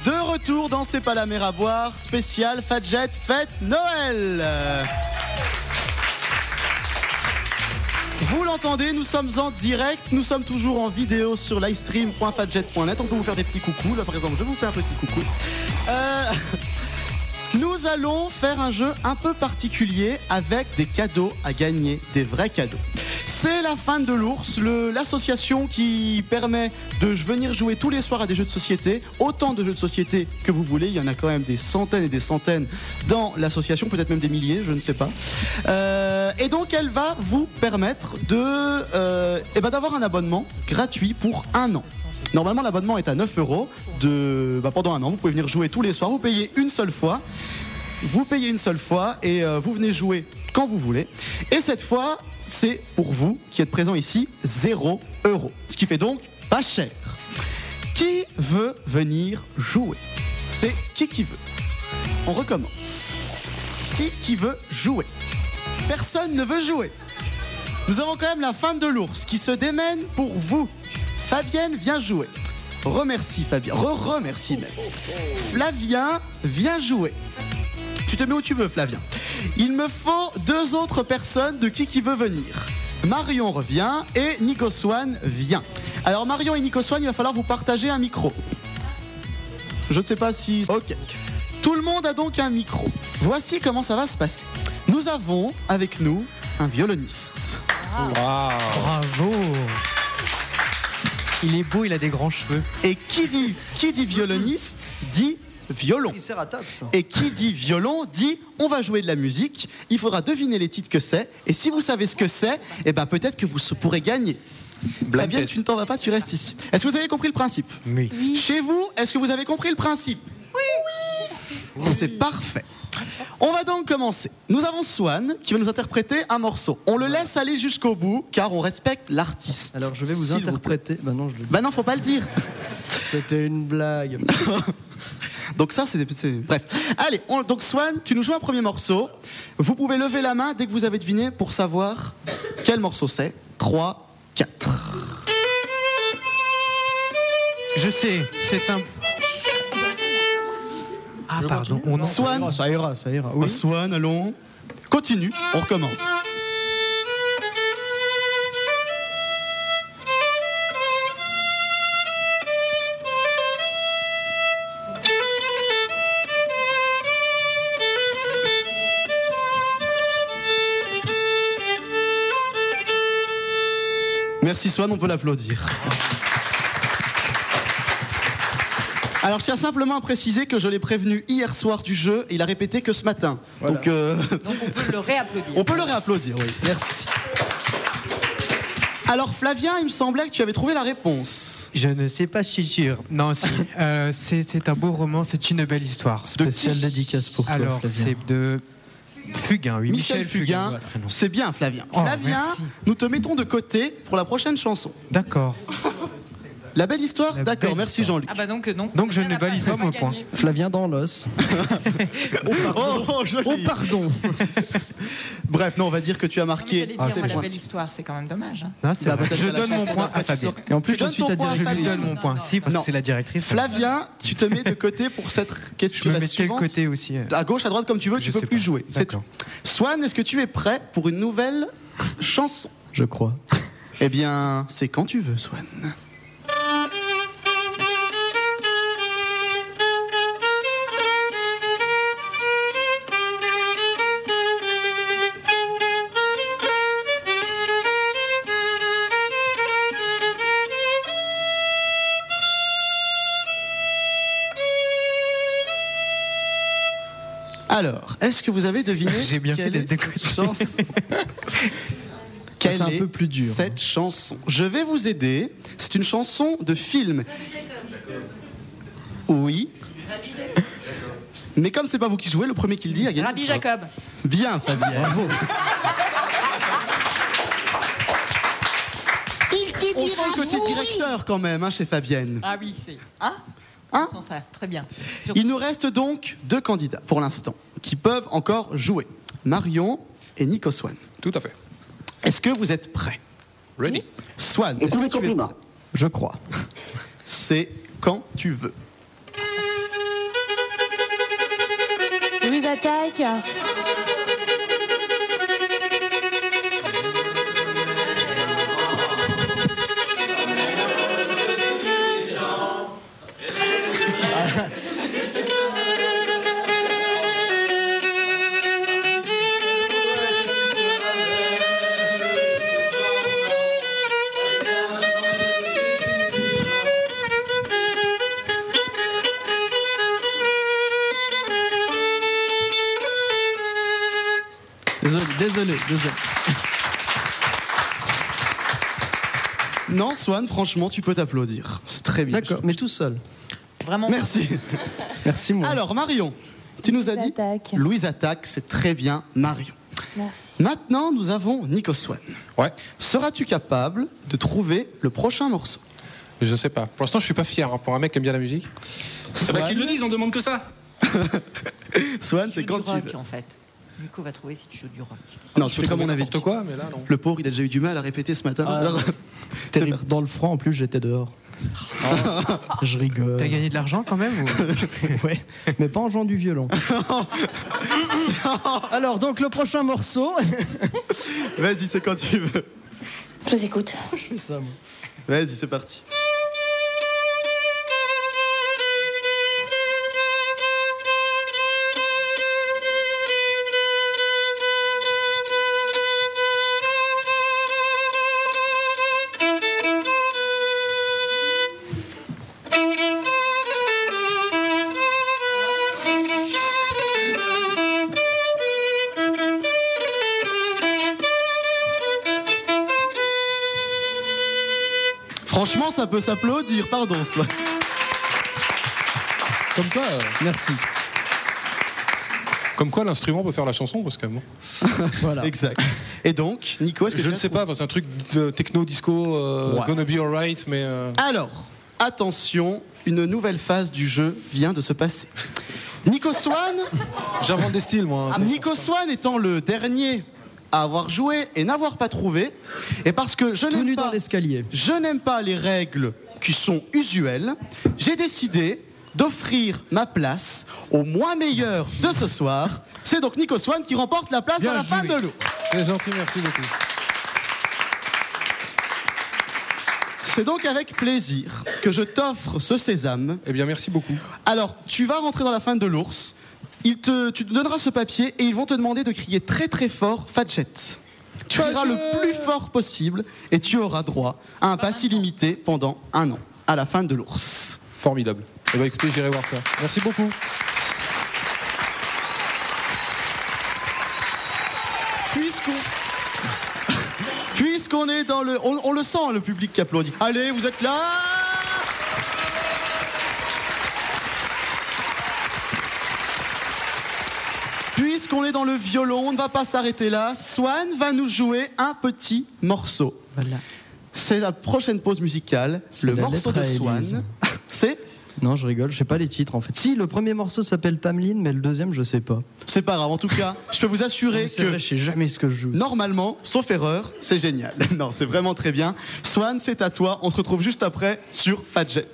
De retour dans C'est pas la mer à boire, spécial Fadjet Fête Noël. Vous l'entendez, nous sommes en direct, nous sommes toujours en vidéo sur livestream.fadjet.net. On peut vous faire des petits coucous. Là, par exemple, je vous fais un petit coucou. Euh, Nous allons faire un jeu un peu particulier avec des cadeaux à gagner, des vrais cadeaux. C'est la fin de l'ours, l'association qui permet de venir jouer tous les soirs à des jeux de société, autant de jeux de société que vous voulez. Il y en a quand même des centaines et des centaines dans l'association, peut-être même des milliers, je ne sais pas. Euh, et donc elle va vous permettre de, euh, eh ben, d'avoir un abonnement gratuit pour un an. Normalement, l'abonnement est à 9 euros de, bah, pendant un an. Vous pouvez venir jouer tous les soirs. Vous payez une seule fois. Vous payez une seule fois et euh, vous venez jouer quand vous voulez. Et cette fois, c'est pour vous qui êtes présents ici 0 euros. Ce qui fait donc pas cher. Qui veut venir jouer? C'est qui qui veut On recommence. Qui qui veut jouer? Personne ne veut jouer. Nous avons quand même la fin de l'ours qui se démène pour vous. Fabienne vient jouer. Remercie Fabien. Re-remercie même. Flavien vient jouer. Tu te mets où tu veux, Flavien. Il me faut deux autres personnes de qui qui veut venir. Marion revient et Nico Swan vient. Alors Marion et Nico Swan, il va falloir vous partager un micro. Je ne sais pas si... Ok. Tout le monde a donc un micro. Voici comment ça va se passer. Nous avons avec nous un violoniste. Bravo Il est beau, il a des grands cheveux. Et qui dit, qui dit violoniste dit violon. Et qui dit violon dit on va jouer de la musique. Il faudra deviner les titres que c'est. Et si vous savez ce que c'est, eh ben peut-être que vous se- pourrez gagner. Fabien, tu ne t'en vas pas, tu restes ici. Est-ce que vous avez compris le principe? Oui. Chez vous, est-ce que vous avez compris le principe? Oui. C'est parfait. On va donc commencer. Nous avons Swan qui va nous interpréter un morceau. On le laisse aller jusqu'au bout car on respecte l'artiste. Alors je vais vous S'il interpréter. Bah non, je le dis. Bah non, faut pas le dire. *laughs* C'était une blague. *laughs* Donc ça, c'est... c'est- Bref. Allez, on- donc Swan, tu nous joues un premier morceau. Vous pouvez lever la main dès que vous avez deviné pour savoir quel morceau c'est. 3, 4. Je sais, c'est un. Ah, pardon. On en... Swan. Ça ira, ça ira. Oui. Swan, allons. Continue, on recommence. Merci Swan, on peut l'applaudir. Alors, je tiens simplement à préciser que je l'ai prévenu hier soir du jeu et il a répété que ce matin. Donc, euh, On peut le réapplaudir. on peut le réapplaudir, oui. Merci. Alors, Flavien, il me semblait que tu avais trouvé la réponse. Je ne sais pas, je suis sûr. Non, si. *laughs* Euh, c'est un beau roman, c'est une belle histoire. Spéciale dédicace pour toi, Alors, Flavien. c'est de Fugain, oui. Michel, Fugain, voilà, prénom. c'est bien, Flavien. Oh, Flavien, merci. nous te mettons de côté pour la prochaine chanson. D'accord. *laughs* La belle histoire La D'accord, belle merci histoire. Jean-Luc. Ah bah donc non. Donc, je ne valide pas mon point. Flavien dans l'os. *laughs* Oh, oh, joli. Oh pardon. *laughs* Bref, non, on va dire que tu as Non, mais marqué. j'allais Ah, dire, moi, la belle histoire, c'est quand même dommage. hein. Non, c'est Bah, vrai. Je donne mon point après, à Fabien. Et en plus, Tu je donnes suis ton ta point à Je lui Fabien. donne mon point. Si, parce Non. que c'est la directrice. Flavien, tu te mets de côté pour cette Je question me la mets de quel suivante. côté aussi euh À gauche, à droite, comme tu veux, Je tu peux sais plus pas. jouer. C'est tout. D'accord. Swan, est-ce que tu es prêt pour une nouvelle chanson? Je crois. Eh bien, c'est quand tu veux, Swan. Est-ce que vous avez deviné *laughs* J'ai bien fait quelle d'être est cette chanson *laughs* Quelle C'est un est peu plus dur. Cette chanson? Je vais vous aider. C'est une chanson de film. Oui. Mais comme c'est pas vous qui jouez, le premier qui le dit a gagné. Rabbi Jacob. Bien, Fabien. *laughs* On sent le côté directeur quand même hein, chez Fabienne. Ah oui, c'est. Hein? Hein? On sent ça, très bien. Il nous reste donc deux candidats pour l'instant qui peuvent encore jouer. Marion et Nico Swan. Tout à fait. Est-ce que vous êtes prêts? Ready? Swan, Et est-ce tous que les tu es compliments. prêt? Je crois. C'est quand tu veux. Louise attaque. Swan, franchement, tu peux t'applaudir. C'est très bien. D'accord, mais tout seul. Vraiment. Merci. *laughs* Merci moi. Alors, Marion, tu nous as dit attaque. Louise attaque, c'est très bien, Marion. Merci. Maintenant, nous avons Nico Swan. Ouais. Seras-tu capable de trouver le prochain morceau? Je sais pas. Pour l'instant, je suis pas fier. hein. Pour un mec qui aime bien la musique. C'est pas qu'ils le disent, on demande que ça. *laughs* Swan, c'est Du quand tu veux. en fait. Nico va trouver si tu joues du rock. Non, tu fais comme on avait dit. Quoi, mais là, non. Le pauvre, il a déjà eu du mal à répéter ce matin. Ah, Alors, *laughs* Terrible. Dans le froid, en plus, j'étais dehors. Je rigole. T'as gagné de l'argent quand même ou... *laughs* Ouais, mais pas en jouant du violon. *laughs* Alors, donc, le prochain morceau. Vas-y, c'est quand tu veux. Je vous écoute. Je fais ça, moi. Vas-y, c'est parti. Ça peut s'applaudir, pardon. Swan. Comme quoi, euh, Merci. comme quoi l'instrument peut faire la chanson, parce que bon. *laughs* Voilà. Exact. Et donc, Nico, est-ce que Je tu ne as sais pas, c'est un truc de techno disco, euh, Ouais. gonna be alright, mais. euh, Alors, attention, une nouvelle phase du jeu vient de se passer. Nico Swan, J'invente des styles, moi. hein. Nico Swan étant le dernier à avoir joué et n'avoir pas trouvé, et parce que je n'aime pas, l'escalier. je n'aime pas les règles qui sont usuelles, j'ai décidé d'offrir ma place au moins meilleur de ce soir. C'est donc Nico Swan qui remporte la place Bien à la fin de l'eau. C'est gentil, merci beaucoup. C'est donc avec plaisir que je t'offre ce sésame. Eh bien, merci beaucoup. Alors, tu vas rentrer dans la fin de l'ours. Il te, tu te donneras ce papier et ils vont te demander de crier très très fort Fadjet. Tu crieras le plus fort possible et tu auras droit à un pass illimité pendant un an, à la fin de l'ours. Formidable. Eh bien, écoutez, j'irai voir ça. Merci beaucoup. Puisqu'on. *laughs* Puisqu'on est dans le. On, on le sent, le public qui applaudit. Allez, vous êtes là Puisqu'on est dans le violon, on ne va pas s'arrêter là. Swan va nous jouer un petit morceau. Voilà. C'est la prochaine pause musicale. Le morceau de Swan. *laughs* C'est Non, je rigole, je sais pas les titres en fait. Si, le premier morceau s'appelle Tamlin, mais le deuxième, je sais pas. C'est pas grave. En tout cas, je peux vous assurer que vrai, je sais jamais ce que je joue. Normalement, sauf erreur, c'est génial. *laughs* Non, c'est vraiment très bien. Swan, c'est à toi. On se retrouve juste après sur Fadjet.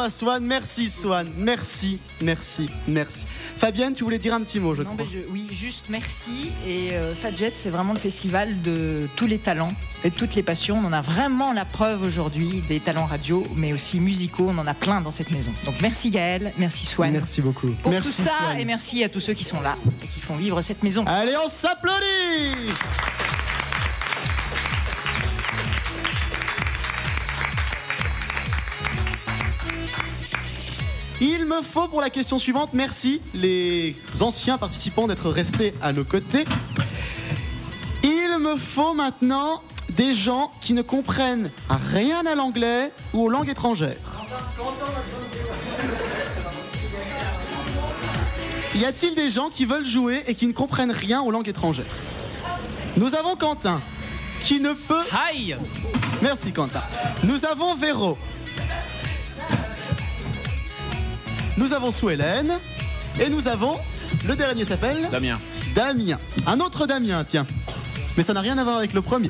À Swan. Merci Swan. Merci, merci, merci. Fabienne, tu voulais dire un petit mot, je Non, crois. je- oui, juste merci. Et euh, Fadjet, c'est vraiment le festival de tous les talents et de toutes les passions. On en a vraiment la preuve aujourd'hui des talents radio, mais aussi musicaux. On en a plein dans cette maison. Donc merci Gaël, merci Swan. Merci beaucoup. Pour Merci, tout ça, Swan. et merci à tous ceux qui sont là et qui font vivre cette maison. Allez, on s'applaudit Il me faut pour la question suivante, merci les anciens participants d'être restés à nos côtés. Il me faut maintenant des gens qui ne comprennent rien à l'anglais ou aux langues étrangères. Y a-t-il des gens qui veulent jouer et qui ne comprennent rien aux langues étrangères? Nous avons Quentin, qui ne peut. Aïe Merci Quentin. Nous avons Véro. Nous avons Sue-Hélène. Et nous avons. Le dernier s'appelle Damien. Damien. Un autre Damien, tiens. Mais ça n'a rien à voir avec le premier.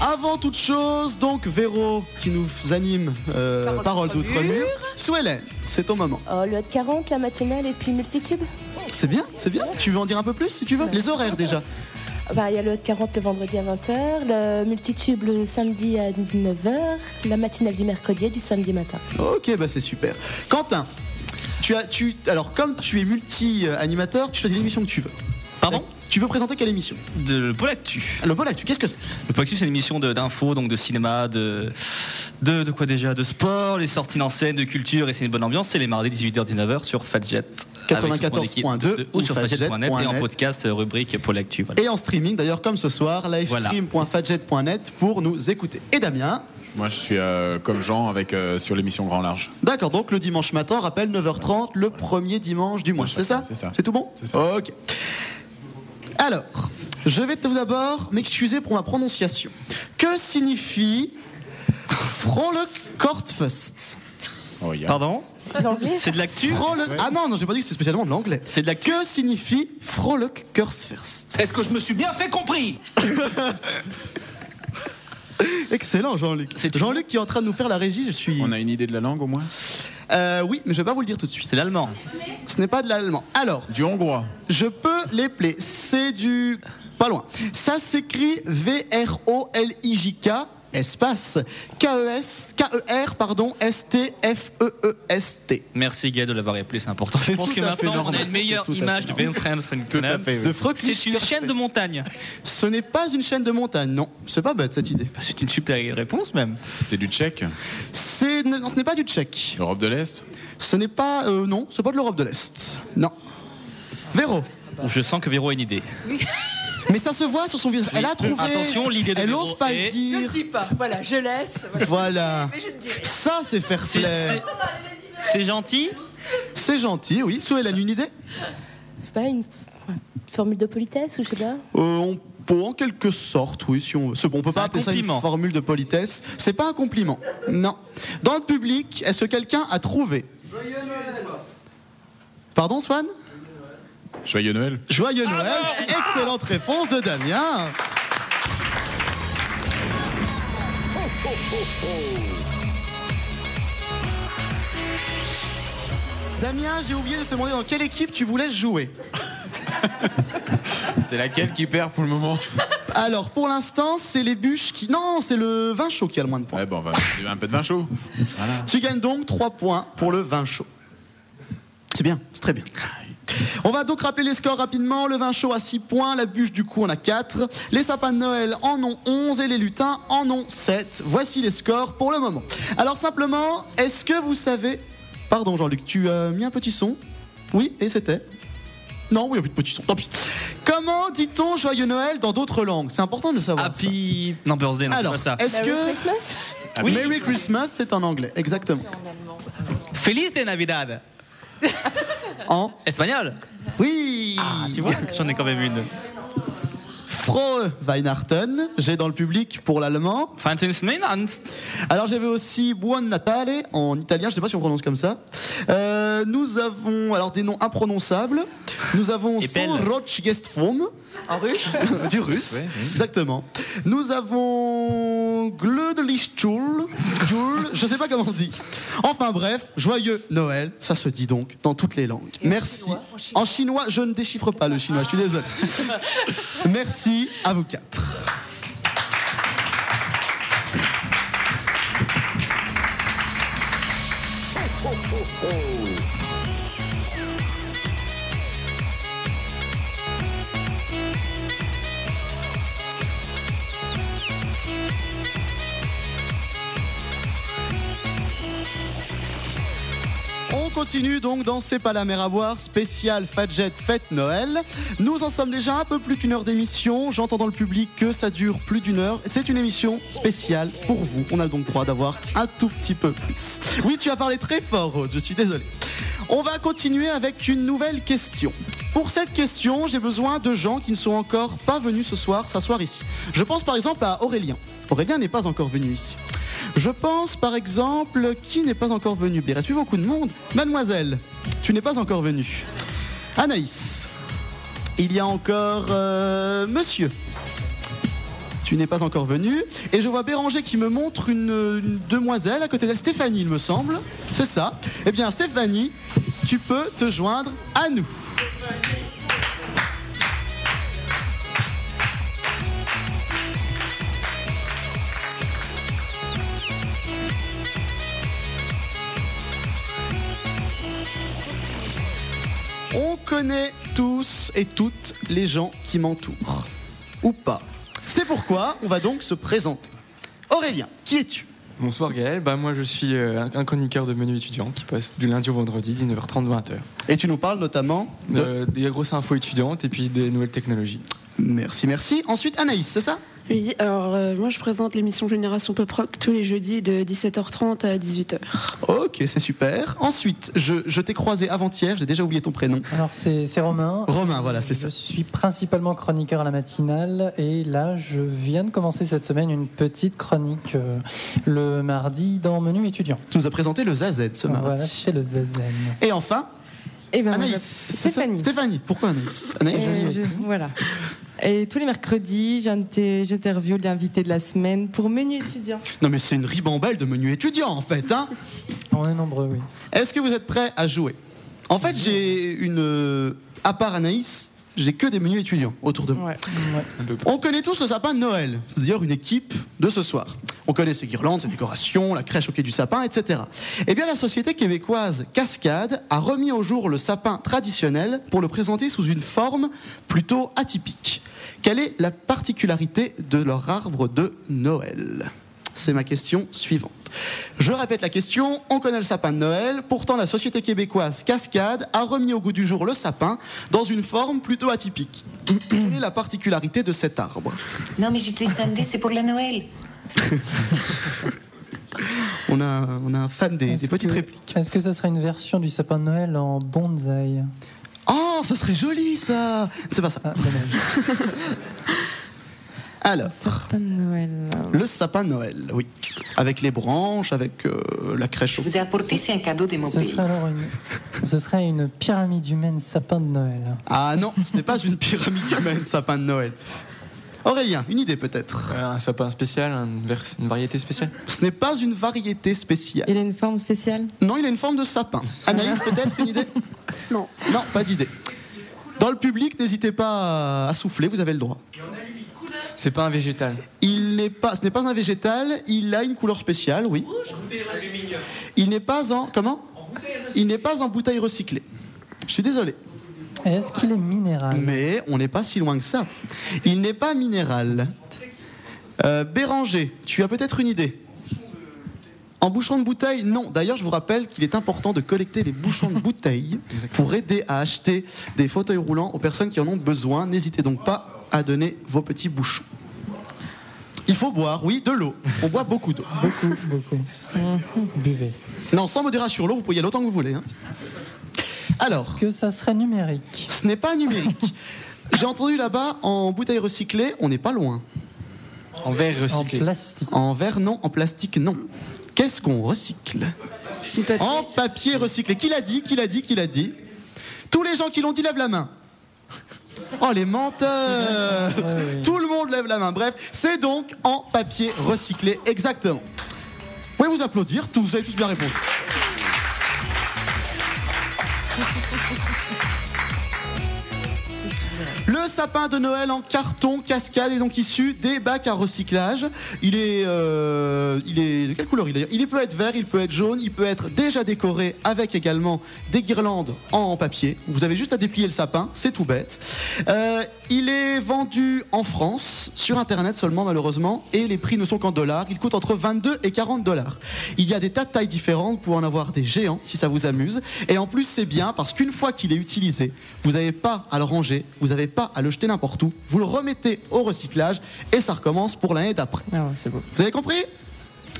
Avant toute chose, donc Véro qui nous anime euh, Parole d'outre-mur. Sue-Hélène, c'est ton moment. Oh, le 40, la matinale et puis multitube C'est bien, c'est bien. Tu veux en dire un peu plus si tu veux? Les horaires déjà. Bah, Il y a le 40 le vendredi à 20h, le multitube le samedi à 19h, la matinale du mercredi et du samedi matin. Ok, bah c'est super. Quentin, tu as, tu, alors comme tu es multi-animateur, tu choisis l'émission que tu veux. Pardon? Tu veux présenter quelle émission? De le Pôle Actu. Le Pôle Actu, qu'est-ce que c'est? Le Pôle Actu, c'est une émission de- d'infos, donc de cinéma, de, de, de quoi déjà? De sport, les sorties en scène, de culture, et c'est une bonne ambiance. C'est les mardis 18h-19h sur Fadjet. Avec toute mon équipe 94.2 de- ou sur fadjet.net et en podcast euh, rubrique Pôle Actu. voilà. Et en streaming d'ailleurs comme ce soir, livestream.fadjet.net pour nous écouter. Et Damien Moi, je suis euh, comme Jean avec euh, sur l'émission Grand Large. D'accord, donc le dimanche matin, rappelle 9h30, le premier dimanche du mois, c'est ça C'est ça. C'est tout bon C'est ça. Ok. Alors, je vais tout d'abord m'excuser pour ma prononciation. Que signifie Frolic Kortfest Oh, Pardon C'est l'anglais C'est de l'actu Ah non, non, j'ai pas dit que c'est spécialement de l'anglais. C'est de la Que signifie Frolic Kursfest Est-ce que je me suis bien fait compris? *laughs* Excellent, Jean-Luc. Jean-Luc qui est en train de nous faire la régie, je suis. On a une idée de la langue au moins? Euh, oui, mais je vais pas vous le dire tout de suite. C'est l'allemand. Ce n'est pas de l'allemand. Alors, Du hongrois. je peux les plaire. C'est du. Pas loin. Ça s'écrit V-R-O-L-I-J-K, espace, E K-E-S, K-E-R, pardon, S-T-F-E-E-S-T. Merci Gaël de l'avoir appelé, c'est important. Je pense que maintenant on a une meilleure image de oui. Fröcklich C'est une chaîne de montagne. Ce n'est pas une chaîne de montagne, non. C'est pas bête cette idée. Bah, C'est une super réponse même. C'est du tchèque. C'est, non, ce n'est pas du tchèque. Europe de l'Est? Ce n'est pas. euh, non, c'est pas de l'Europe de l'Est. Non. Véro. Je sens que Véro a une idée. *laughs* Mais ça se voit sur son visage. Elle a trouvé. Attention, l'idée de Elle n'ose pas le dire. dis pas. Voilà, je laisse. Voilà. Mais je ne dis rien. Ça, c'est fair C'est- play. c'est- gentil C'est gentil, oui. Sou, elle a une idée Je sais pas, une formule de politesse ou je sais pas Euh, on peut en quelque sorte, oui, si on veut. C'est bon, on peut pas un appeler ça une compliment. formule de politesse. C'est pas un compliment. Non. Dans le public, est-ce que quelqu'un a trouvé? Pardon, Swan Joyeux Noël. Joyeux Noël. Excellente réponse de Damien. Damien, j'ai oublié de te demander dans quelle équipe tu voulais jouer. *laughs* C'est laquelle qui perd pour le moment? Alors, pour l'instant, c'est les bûches qui. Non, c'est le vin chaud qui a le moins de points. Ouais, bon, on va un peu de vin chaud. Voilà. Tu gagnes donc 3 points pour le vin chaud. C'est bien, c'est très bien. On va donc rappeler les scores rapidement. Le vin chaud a 6 points, la bûche du coup en a 4. Les sapins de Noël en ont 11 et les lutins en ont 7. Voici les scores pour le moment. Alors simplement, est-ce que vous savez... Pardon Jean-Luc, tu as mis un petit son? Oui, et c'était? Non, oui, il n'y a plus de petit son, tant pis. Comment dit-on joyeux Noël dans d'autres langues? C'est important de le savoir. Happy. Non, birthday, non, c'est Alors, pas ça. est-ce Merry que... Christmas? Oui. Merry Christmas, c'est en anglais, exactement. Feliz Navidad. En Espagnol. Oui Ah, tu vois, j'en ai quand même une. Frohe Weihnachten, j'ai dans le public pour l'allemand. Alors j'avais aussi Buon Natale en italien, je sais pas si on prononce comme ça. Euh, nous avons alors des noms imprononçables. Nous avons belle. Sorocgestfom En russe *laughs* du russe, exactement. Nous avons Glödlichschul, Jul, je sais pas comment on dit. Enfin bref, joyeux Noël, ça se dit donc dans toutes les langues. Merci. En chinois, je ne déchiffre pas le chinois, je suis désolé. *laughs* Merci à vous quatre. Continue donc dans C'est pas la mer à boire, spécial Fadjet Fête Noël. Nous en sommes déjà un peu plus qu'une heure d'émission. J'entends dans le public que ça dure plus d'une heure. C'est une émission spéciale pour vous. On a donc droit d'avoir un tout petit peu plus. Oui, tu as parlé très fort, Rose, je suis désolé. On va continuer avec une nouvelle question. Pour cette question, j'ai besoin de gens qui ne sont encore pas venus ce soir s'asseoir ici. Je pense par exemple à Aurélien. Aurélien n'est pas encore venu ici. Je pense par exemple qui n'est pas encore venu? Il reste plus beaucoup de monde. Mademoiselle, tu n'es pas encore venue. Anaïs, il y a encore euh, Monsieur. Tu n'es pas encore venu. Et je vois Béranger qui me montre une, une demoiselle à côté d'elle, Stéphanie, il me semble. C'est ça. Eh bien, Stéphanie, tu peux te joindre à nous. On connaît tous et toutes les gens qui m'entourent. Ou pas. C'est pourquoi on va donc se présenter. Aurélien, qui es-tu? Bonsoir Gaël, bah, moi je suis euh, un- chroniqueur de menu étudiant qui passe du lundi au vendredi, 19h30, 20h. Et tu nous parles notamment de... des grosses infos étudiantes et puis des nouvelles technologies. Merci, merci. Ensuite, Anaïs, c'est ça? Oui, alors euh, moi je présente l'émission Génération Pop Rock tous les jeudis de 17h30 à 18h. Ok, c'est super. Ensuite, je, je t'ai croisé avant-hier, j'ai déjà oublié ton prénom. Alors c'est c'est Romain. Romain, voilà, c'est ça. Je suis principalement chroniqueur à la matinale et là je viens de commencer cette semaine une petite chronique euh, le mardi dans Menu étudiant. Tu nous as présenté le ZZ ce mardi. Voilà, c'est le Zazen. Et enfin, Eh ben, Anaïs. Stéphanie. Stéphanie, pourquoi Anaïs? Anaïs? Et voilà. Et tous les mercredis, j'inter- j'interviewe l'invité de la semaine pour menu étudiant. Non mais c'est une ribambelle de menu étudiant en fait. Hein *laughs* On est nombreux, oui. Est-ce que vous êtes prêts à jouer? En fait, j'ai une... euh, À part Anaïs, j'ai que des menus étudiants autour de moi. On connaît tous le sapin de Noël, c'est d'ailleurs une équipe de ce soir. On connaît ses guirlandes, ses décorations, la crèche au quai du sapin, etc. Eh bien, la société québécoise Cascade a remis au jour le sapin traditionnel pour le présenter sous une forme plutôt atypique. Quelle est la particularité de leur arbre de Noël? C'est ma question suivante. Je répète la question, on connaît le sapin de Noël, pourtant la société québécoise Cascade a remis au goût du jour le sapin dans une forme plutôt atypique. Quelle est la particularité de cet arbre? Non, mais je te samedi, c'est pour la Noël. *laughs* on a, on a un fan des, des petites répliques. Est-ce que ça sera une version du sapin de Noël en bonsaï? Oh, ça serait joli ça C'est pas ça. *laughs* Alors, Sapin de Noël. le sapin de Noël, oui. Avec les branches, avec euh, la crèche au Je vous ai apporté, c'est un cadeau de mon Ce pays. serait alors une, ce serait une pyramide humaine sapin de Noël. Ah non, ce n'est pas une pyramide humaine, sapin de Noël. Aurélien, une idée peut-être Euh, un sapin spécial, une, vers- une variété spéciale? Ce n'est pas une variété spéciale. Il a une forme spéciale? Non, il a une forme de sapin. Anaïs, peut-être une idée? Non. Non, pas d'idée. Dans le public, n'hésitez pas à souffler, vous avez le droit. C'est pas un végétal. Il n'est pas, ce n'est pas un végétal, il a une couleur spéciale, oui. Il n'est pas en comment Il n'est pas en bouteille recyclée. Je suis désolé. Est-ce qu'il est minéral? Mais on n'est pas si loin que ça. Il n'est pas minéral. Euh, Béranger, tu as peut-être une idée? En bouchon de bouteille Non. D'ailleurs, je vous rappelle qu'il est important de collecter les bouchons de bouteille *laughs* pour aider à acheter des fauteuils roulants aux personnes qui en ont besoin. N'hésitez donc pas à donner vos petits bouchons. Il faut boire, oui, de l'eau. On boit beaucoup d'eau. *laughs* Beaucoup, beaucoup. Buvez. Non, sans modération l'eau, vous pouvez y aller autant que vous voulez. hein. Alors, Que ça serait numérique. ce n'est pas numérique. J'ai entendu là-bas en bouteille recyclée, on n'est pas loin. En verre recyclé. En plastique. En verre non, en plastique non. Qu'est-ce qu'on recycle? En papier recyclé. Qui l'a dit? Qui l'a dit? Qui l'a dit? Tous les gens qui l'ont dit lèvent la main. Oh les menteurs Tout le monde lève la main. Bref, c'est donc en papier recyclé, exactement. Vous pouvez vous applaudir, tous, vous avez tous bien répondu. Le sapin de Noël en carton cascade est donc issu des bacs à recyclage. Il est, euh, il est de quelle couleur il est Il peut être vert, il peut être jaune, il peut être déjà décoré avec également des guirlandes en papier. Vous avez juste à déplier le sapin, c'est tout bête. Euh, il est vendu en France, sur Internet seulement malheureusement, et les prix ne sont qu'en dollars. Il coûte entre 22 et 40 dollars. Il y a des tas de tailles différentes pour en avoir des géants si ça vous amuse. Et en plus, c'est bien parce qu'une fois qu'il est utilisé, vous n'avez pas à le ranger, vous n'avez pas à le jeter n'importe où. Vous le remettez au recyclage et ça recommence pour l'année d'après. Vous avez compris?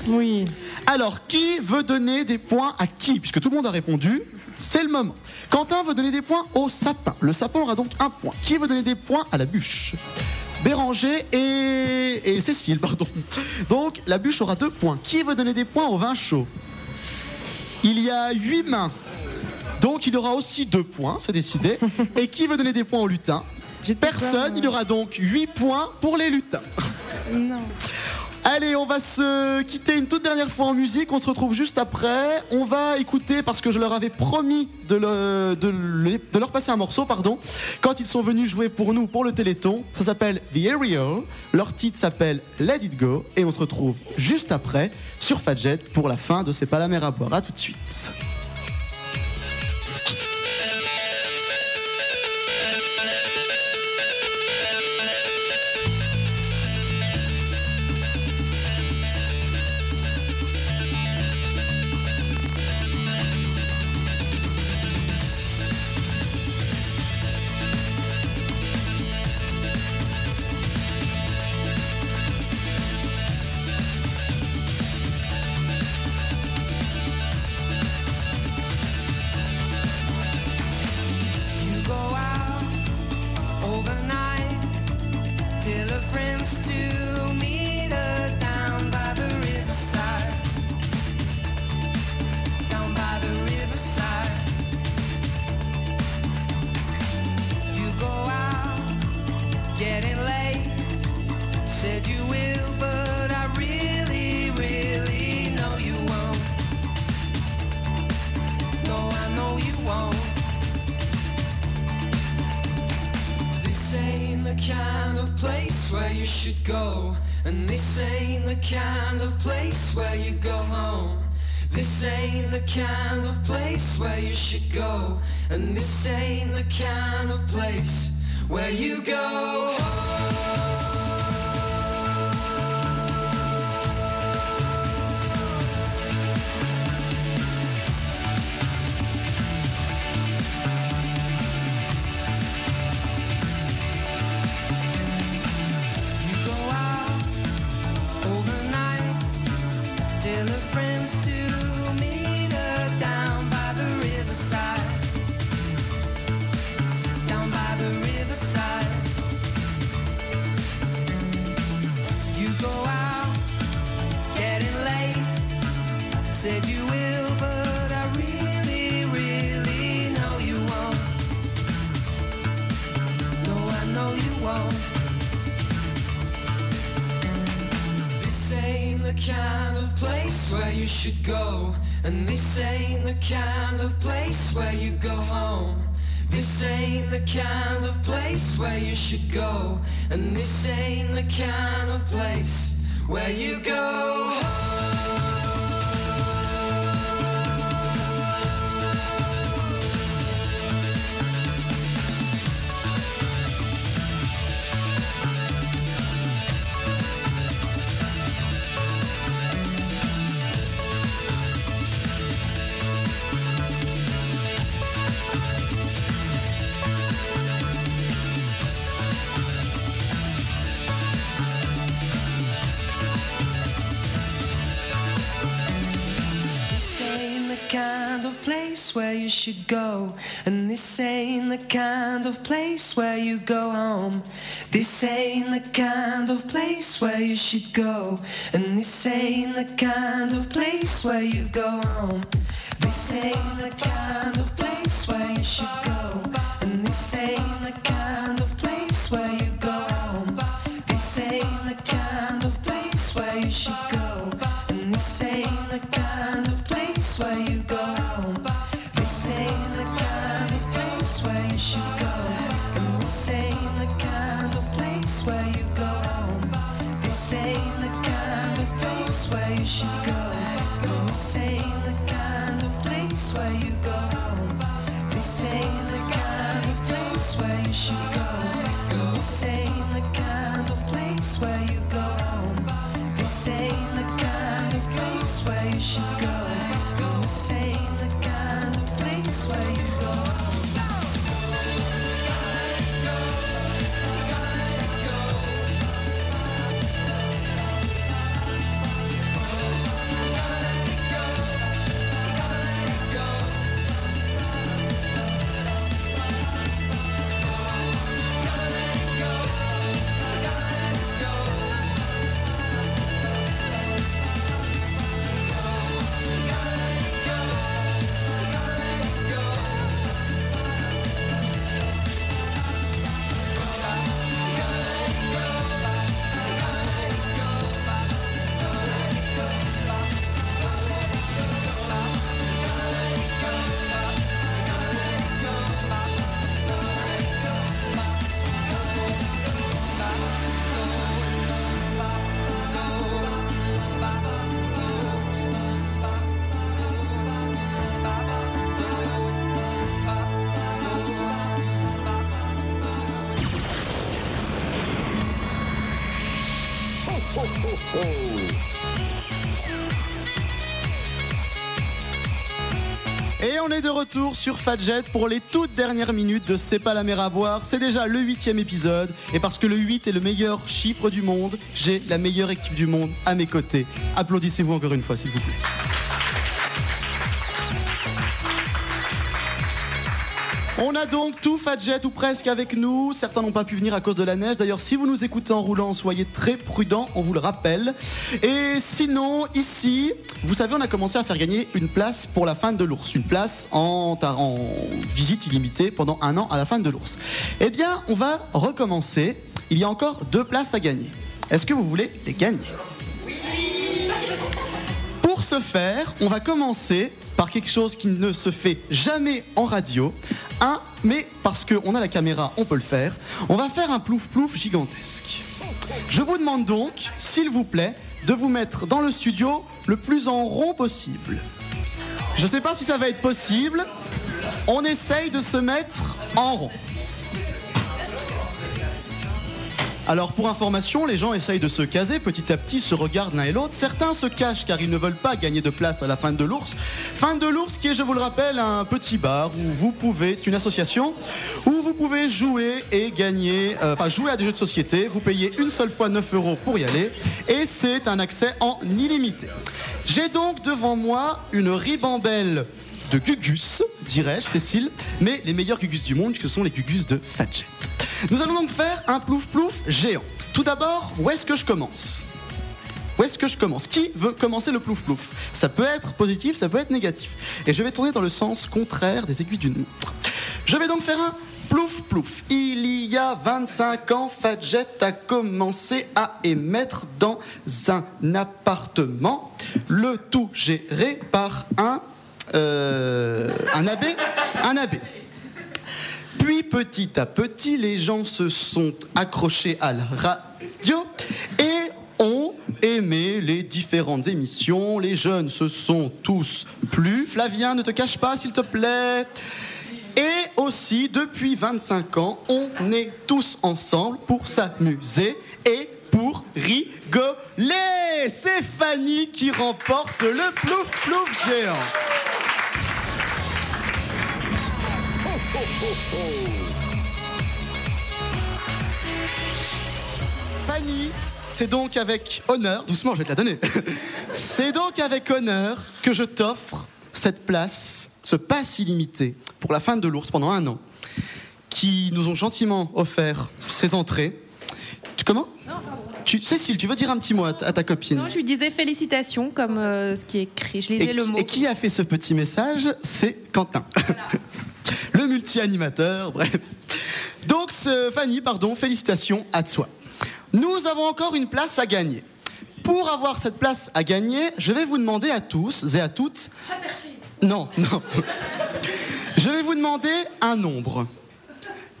Oui. Alors, qui veut donner des points à qui? Puisque tout le monde a répondu, c'est le moment. Quentin veut donner des points au sapin. Le sapin aura donc un point. Qui veut donner des points à la bûche? Béranger et... et Cécile, pardon. Donc, la bûche aura deux points. Qui veut donner des points au vin chaud? Il y a huit mains. Donc, il aura aussi deux points, c'est décidé. Et qui veut donner des points au lutin? Personne. Il y aura donc huit points pour les lutins. Non. Allez, on va se quitter une toute dernière fois en musique. On se retrouve juste après. On va écouter, parce que je leur avais promis de, le- de le- de leur passer un morceau, pardon, quand ils sont venus jouer pour nous, pour le Téléthon. Ça s'appelle The Aerial. Leur titre s'appelle Let It Go. Et on se retrouve juste après sur Fadjet pour la fin de C'est pas la mer à boire. À tout de suite. Should go. And this ain't the kind of place where you go home. This ain't the kind of place where you should go. And this ain't the kind of place where you go This should go. And this ain't the kind of place where you go home. This ain't the kind of place where you should go. And this ain't the kind of place where you go home. This ain't the kind of place where you should go. Et on est de retour sur Fadjet pour les toutes dernières minutes de C'est pas la mer à boire. C'est déjà le huitième épisode. Et parce que le 8 est le meilleur chiffre du monde, j'ai la meilleure équipe du monde à mes côtés. Applaudissez-vous encore une fois, s'il vous plaît. On a donc tout Fadjet ou presque avec nous. Certains n'ont pas pu venir à cause de la neige. D'ailleurs, si vous nous écoutez en roulant, soyez très prudents, on vous le rappelle. Et sinon, ici, vous savez, on a commencé à faire gagner une place pour la fin de l'ours. Une place en, en visite illimitée pendant un an à la fin de l'ours. Eh bien, on va recommencer. Il y a encore deux places à gagner. Est-ce que vous voulez les gagner? Pour ce faire, on va commencer par quelque chose qui ne se fait jamais en radio. Un, mais parce qu'on a la caméra, on peut le faire. On va faire un plouf-plouf gigantesque. Je vous demande donc, s'il vous plaît, de vous mettre dans le studio le plus en rond possible. Je ne sais pas si ça va être possible. On essaye de se mettre en rond. Alors pour information, les gens essayent de se caser petit à petit, se regardent l'un et l'autre. Certains se cachent car ils ne veulent pas gagner de place à la fin de l'ours. Fin de l'ours qui est, je vous le rappelle, un petit bar où vous pouvez, c'est une association, où vous pouvez jouer et gagner, euh, enfin jouer à des jeux de société. Vous payez une seule fois 9 euros pour y aller et c'est un accès en illimité. J'ai donc devant moi une ribambelle de gugus, dirais-je, Cécile, mais les meilleurs gugus du monde, que sont les gugus de Fadjet. Nous allons donc faire un plouf-plouf géant. Tout d'abord, où est-ce que je commence? Où est-ce que je commence? Qui veut commencer le plouf-plouf Ça peut être positif, ça peut être négatif. Et je vais tourner dans le sens contraire des aiguilles d'une montre. Je vais donc faire un plouf-plouf. Il y a 25 ans, Fadjet a commencé à émettre dans un appartement, le tout géré par un euh, un abbé, un abbé. Puis petit à petit, les gens se sont accrochés à la radio et ont aimé les différentes émissions. Les jeunes se sont tous plu. Flavien, ne te cache pas, s'il te plaît. Et aussi, depuis 25 ans, on est tous ensemble pour s'amuser et pour rigoler. C'est Fanny qui remporte le plouf plouf géant. Fanny, c'est donc avec honneur, doucement je vais te la donner, *laughs* c'est donc avec honneur que je t'offre cette place, ce pass illimité pour la fin de l'ours pendant un an, qui nous ont gentiment offert ces entrées. Tu, comment tu, Cécile, tu veux dire un petit mot à ta, à ta copine Non, je lui disais félicitations comme euh, ce qui est écrit. Je lisais et, le mot. et qui a fait ce petit message C'est Quentin. le multi-animateur, bref. Donc, Fanny, pardon, félicitations à toi. Nous avons encore une place à gagner. Pour avoir cette place à gagner, je vais vous demander à tous et à toutes. Non, non. Je vais vous demander un nombre.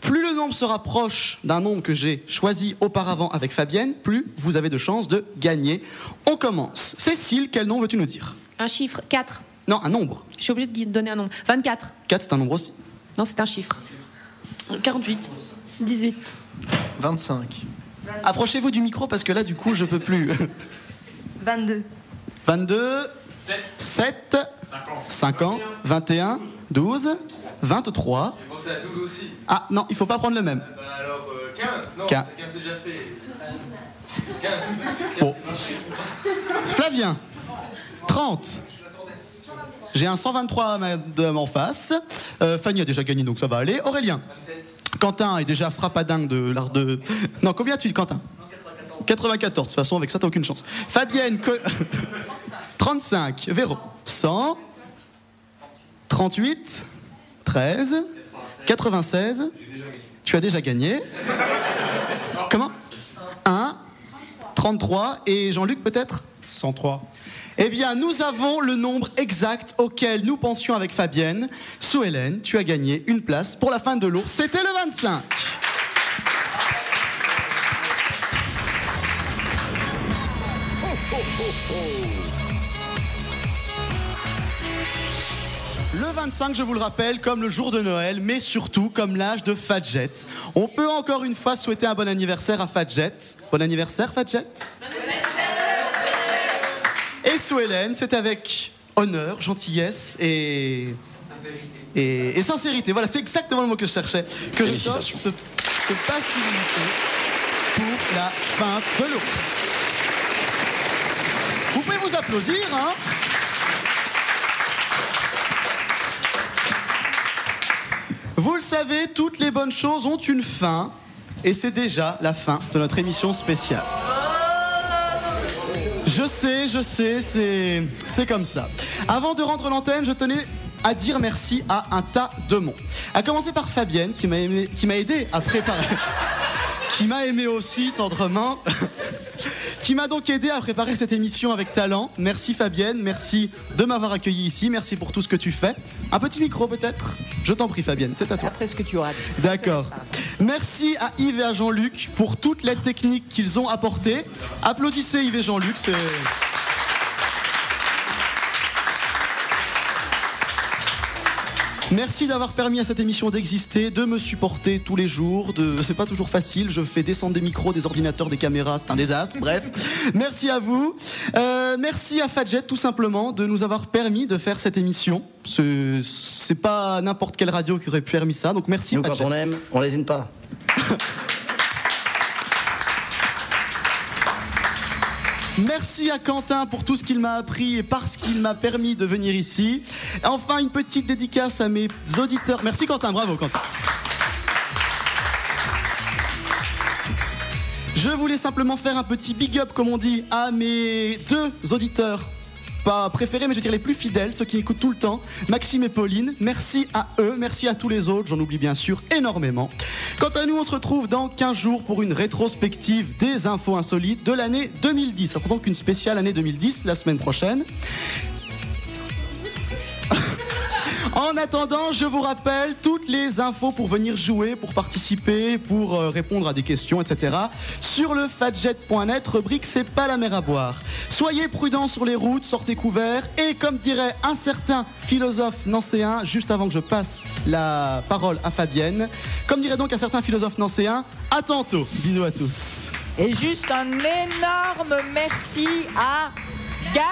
Plus le nombre se rapproche d'un nombre que j'ai choisi auparavant avec Fabienne, plus vous avez de chances de gagner. On commence. Cécile, quel nom veux-tu nous dire? Un chiffre, 4. Non, un nombre. Je suis obligée de donner un nombre. 24. 4, c'est un nombre aussi. Non, c'est un chiffre. 48. 18. 25. Approchez-vous du micro parce que là, du coup, je peux plus. 22. 22, 7, 50, 21, 12, 23. C'est à 12 aussi. Ah non, il faut pas prendre le même. Bah alors, euh, 15 Non, 15. 15 c'est déjà fait. 15. Bon. Flavien, 30. J'ai un 123 à madame en face. Euh, Fanny a déjà gagné, donc ça va aller. Aurélien. Quentin est déjà frappadingue de l'art de. Non, combien as-tu, Quentin? 94. De toute façon, avec ça, t'as aucune chance. Fabienne, co- 35. *laughs* Véro, 100. 38. 13. 96. Tu as déjà gagné. Comment? 1. 33. Et Jean-Luc, peut-être? 103. eh bien, nous avons le nombre exact auquel nous pensions avec Fabienne. Sous Hélène, tu as gagné une place pour la fin de l'ours. C'était le 25. Le 25, je vous le rappelle, comme le jour de Noël, mais surtout comme l'âge de Fadjet. On peut encore une fois souhaiter un bon anniversaire à Fadjet. Bon anniversaire, Fadjet Et sous Hélène, c'est avec honneur, gentillesse et. Et, et sincérité. Voilà, c'est exactement le mot que je cherchais. Que je ce, ce illimité pour la fin de l'ours. Vous pouvez vous applaudir, hein Vous le savez, toutes les bonnes choses ont une fin. Et c'est déjà la fin de notre émission spéciale. Je sais, je sais, c'est, comme ça. Avant de rendre l'antenne, je tenais à dire merci à un tas de monde. À commencer par Fabienne, qui m'a aidé à préparer. *laughs* qui m'a aimé aussi tendrement. Qui m'a donc aidé à préparer cette émission avec talent. Merci Fabienne, merci de m'avoir accueilli ici, merci pour tout ce que tu fais. Un petit micro peut-être? Je t'en prie Fabienne, c'est à toi. Après ce que tu auras. D'accord. Merci à Yves et à Jean-Luc pour toute l'aide technique qu'ils ont apportée. Applaudissez Yves et Jean-Luc, c'est... Merci d'avoir permis à cette émission d'exister, de me supporter tous les jours. De... C'est pas toujours facile, je fais descendre des micros, des ordinateurs, des caméras, c'est un désastre. *laughs* Bref, merci à vous. Euh, merci à Fadjet tout simplement de nous avoir permis de faire cette émission. C'est c'est pas n'importe quelle radio qui aurait permis ça, donc merci. Nous, quand Fadjet. on aime, on lésine pas. *laughs* Merci à Quentin pour tout ce qu'il m'a appris et parce qu'il m'a permis de venir ici. Enfin, une petite dédicace à mes auditeurs. Merci Quentin, bravo Quentin. Je voulais simplement faire un petit big up, comme on dit, à mes deux auditeurs. Préférés, mais je veux dire les plus fidèles, ceux qui écoutent tout le temps, Maxime et Pauline. Merci à eux, merci à tous les autres, j'en oublie bien sûr énormément. Quant à nous, on se retrouve dans 15 jours pour une rétrospective des infos insolites de l'année 2010. Ça donc une spéciale année 2010 la semaine prochaine. En attendant, je vous rappelle toutes les infos pour venir jouer, pour participer, pour euh, répondre à des questions, etc. Sur le fatjet.net, rubrique C'est pas la mer à boire. Soyez prudents sur les routes, sortez couverts et comme dirait un certain philosophe nancéen, juste avant que je passe la parole à Fabienne, comme dirait donc un certain philosophe nancéen, à tantôt. Bisous à tous. Et juste un énorme merci à Gaël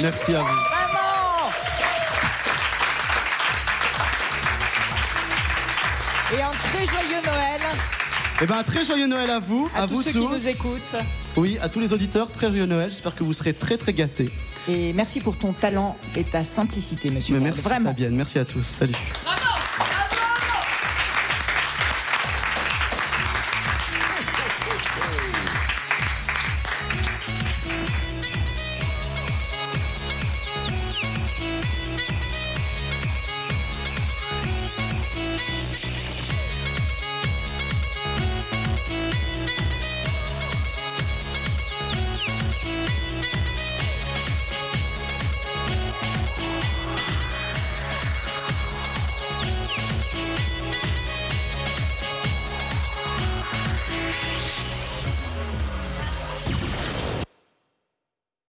Merci à vous. Vraiment Et un très joyeux Noël Eh ben, un très joyeux Noël à vous, à, à, tous vous ceux tous. qui nous écoutent. Oui, à tous les auditeurs, très joyeux Noël. J'espère que vous serez très très gâtés. Et merci pour ton talent et ta simplicité, monsieur. Mais merci Vraiment. Fabienne, merci à tous. Salut.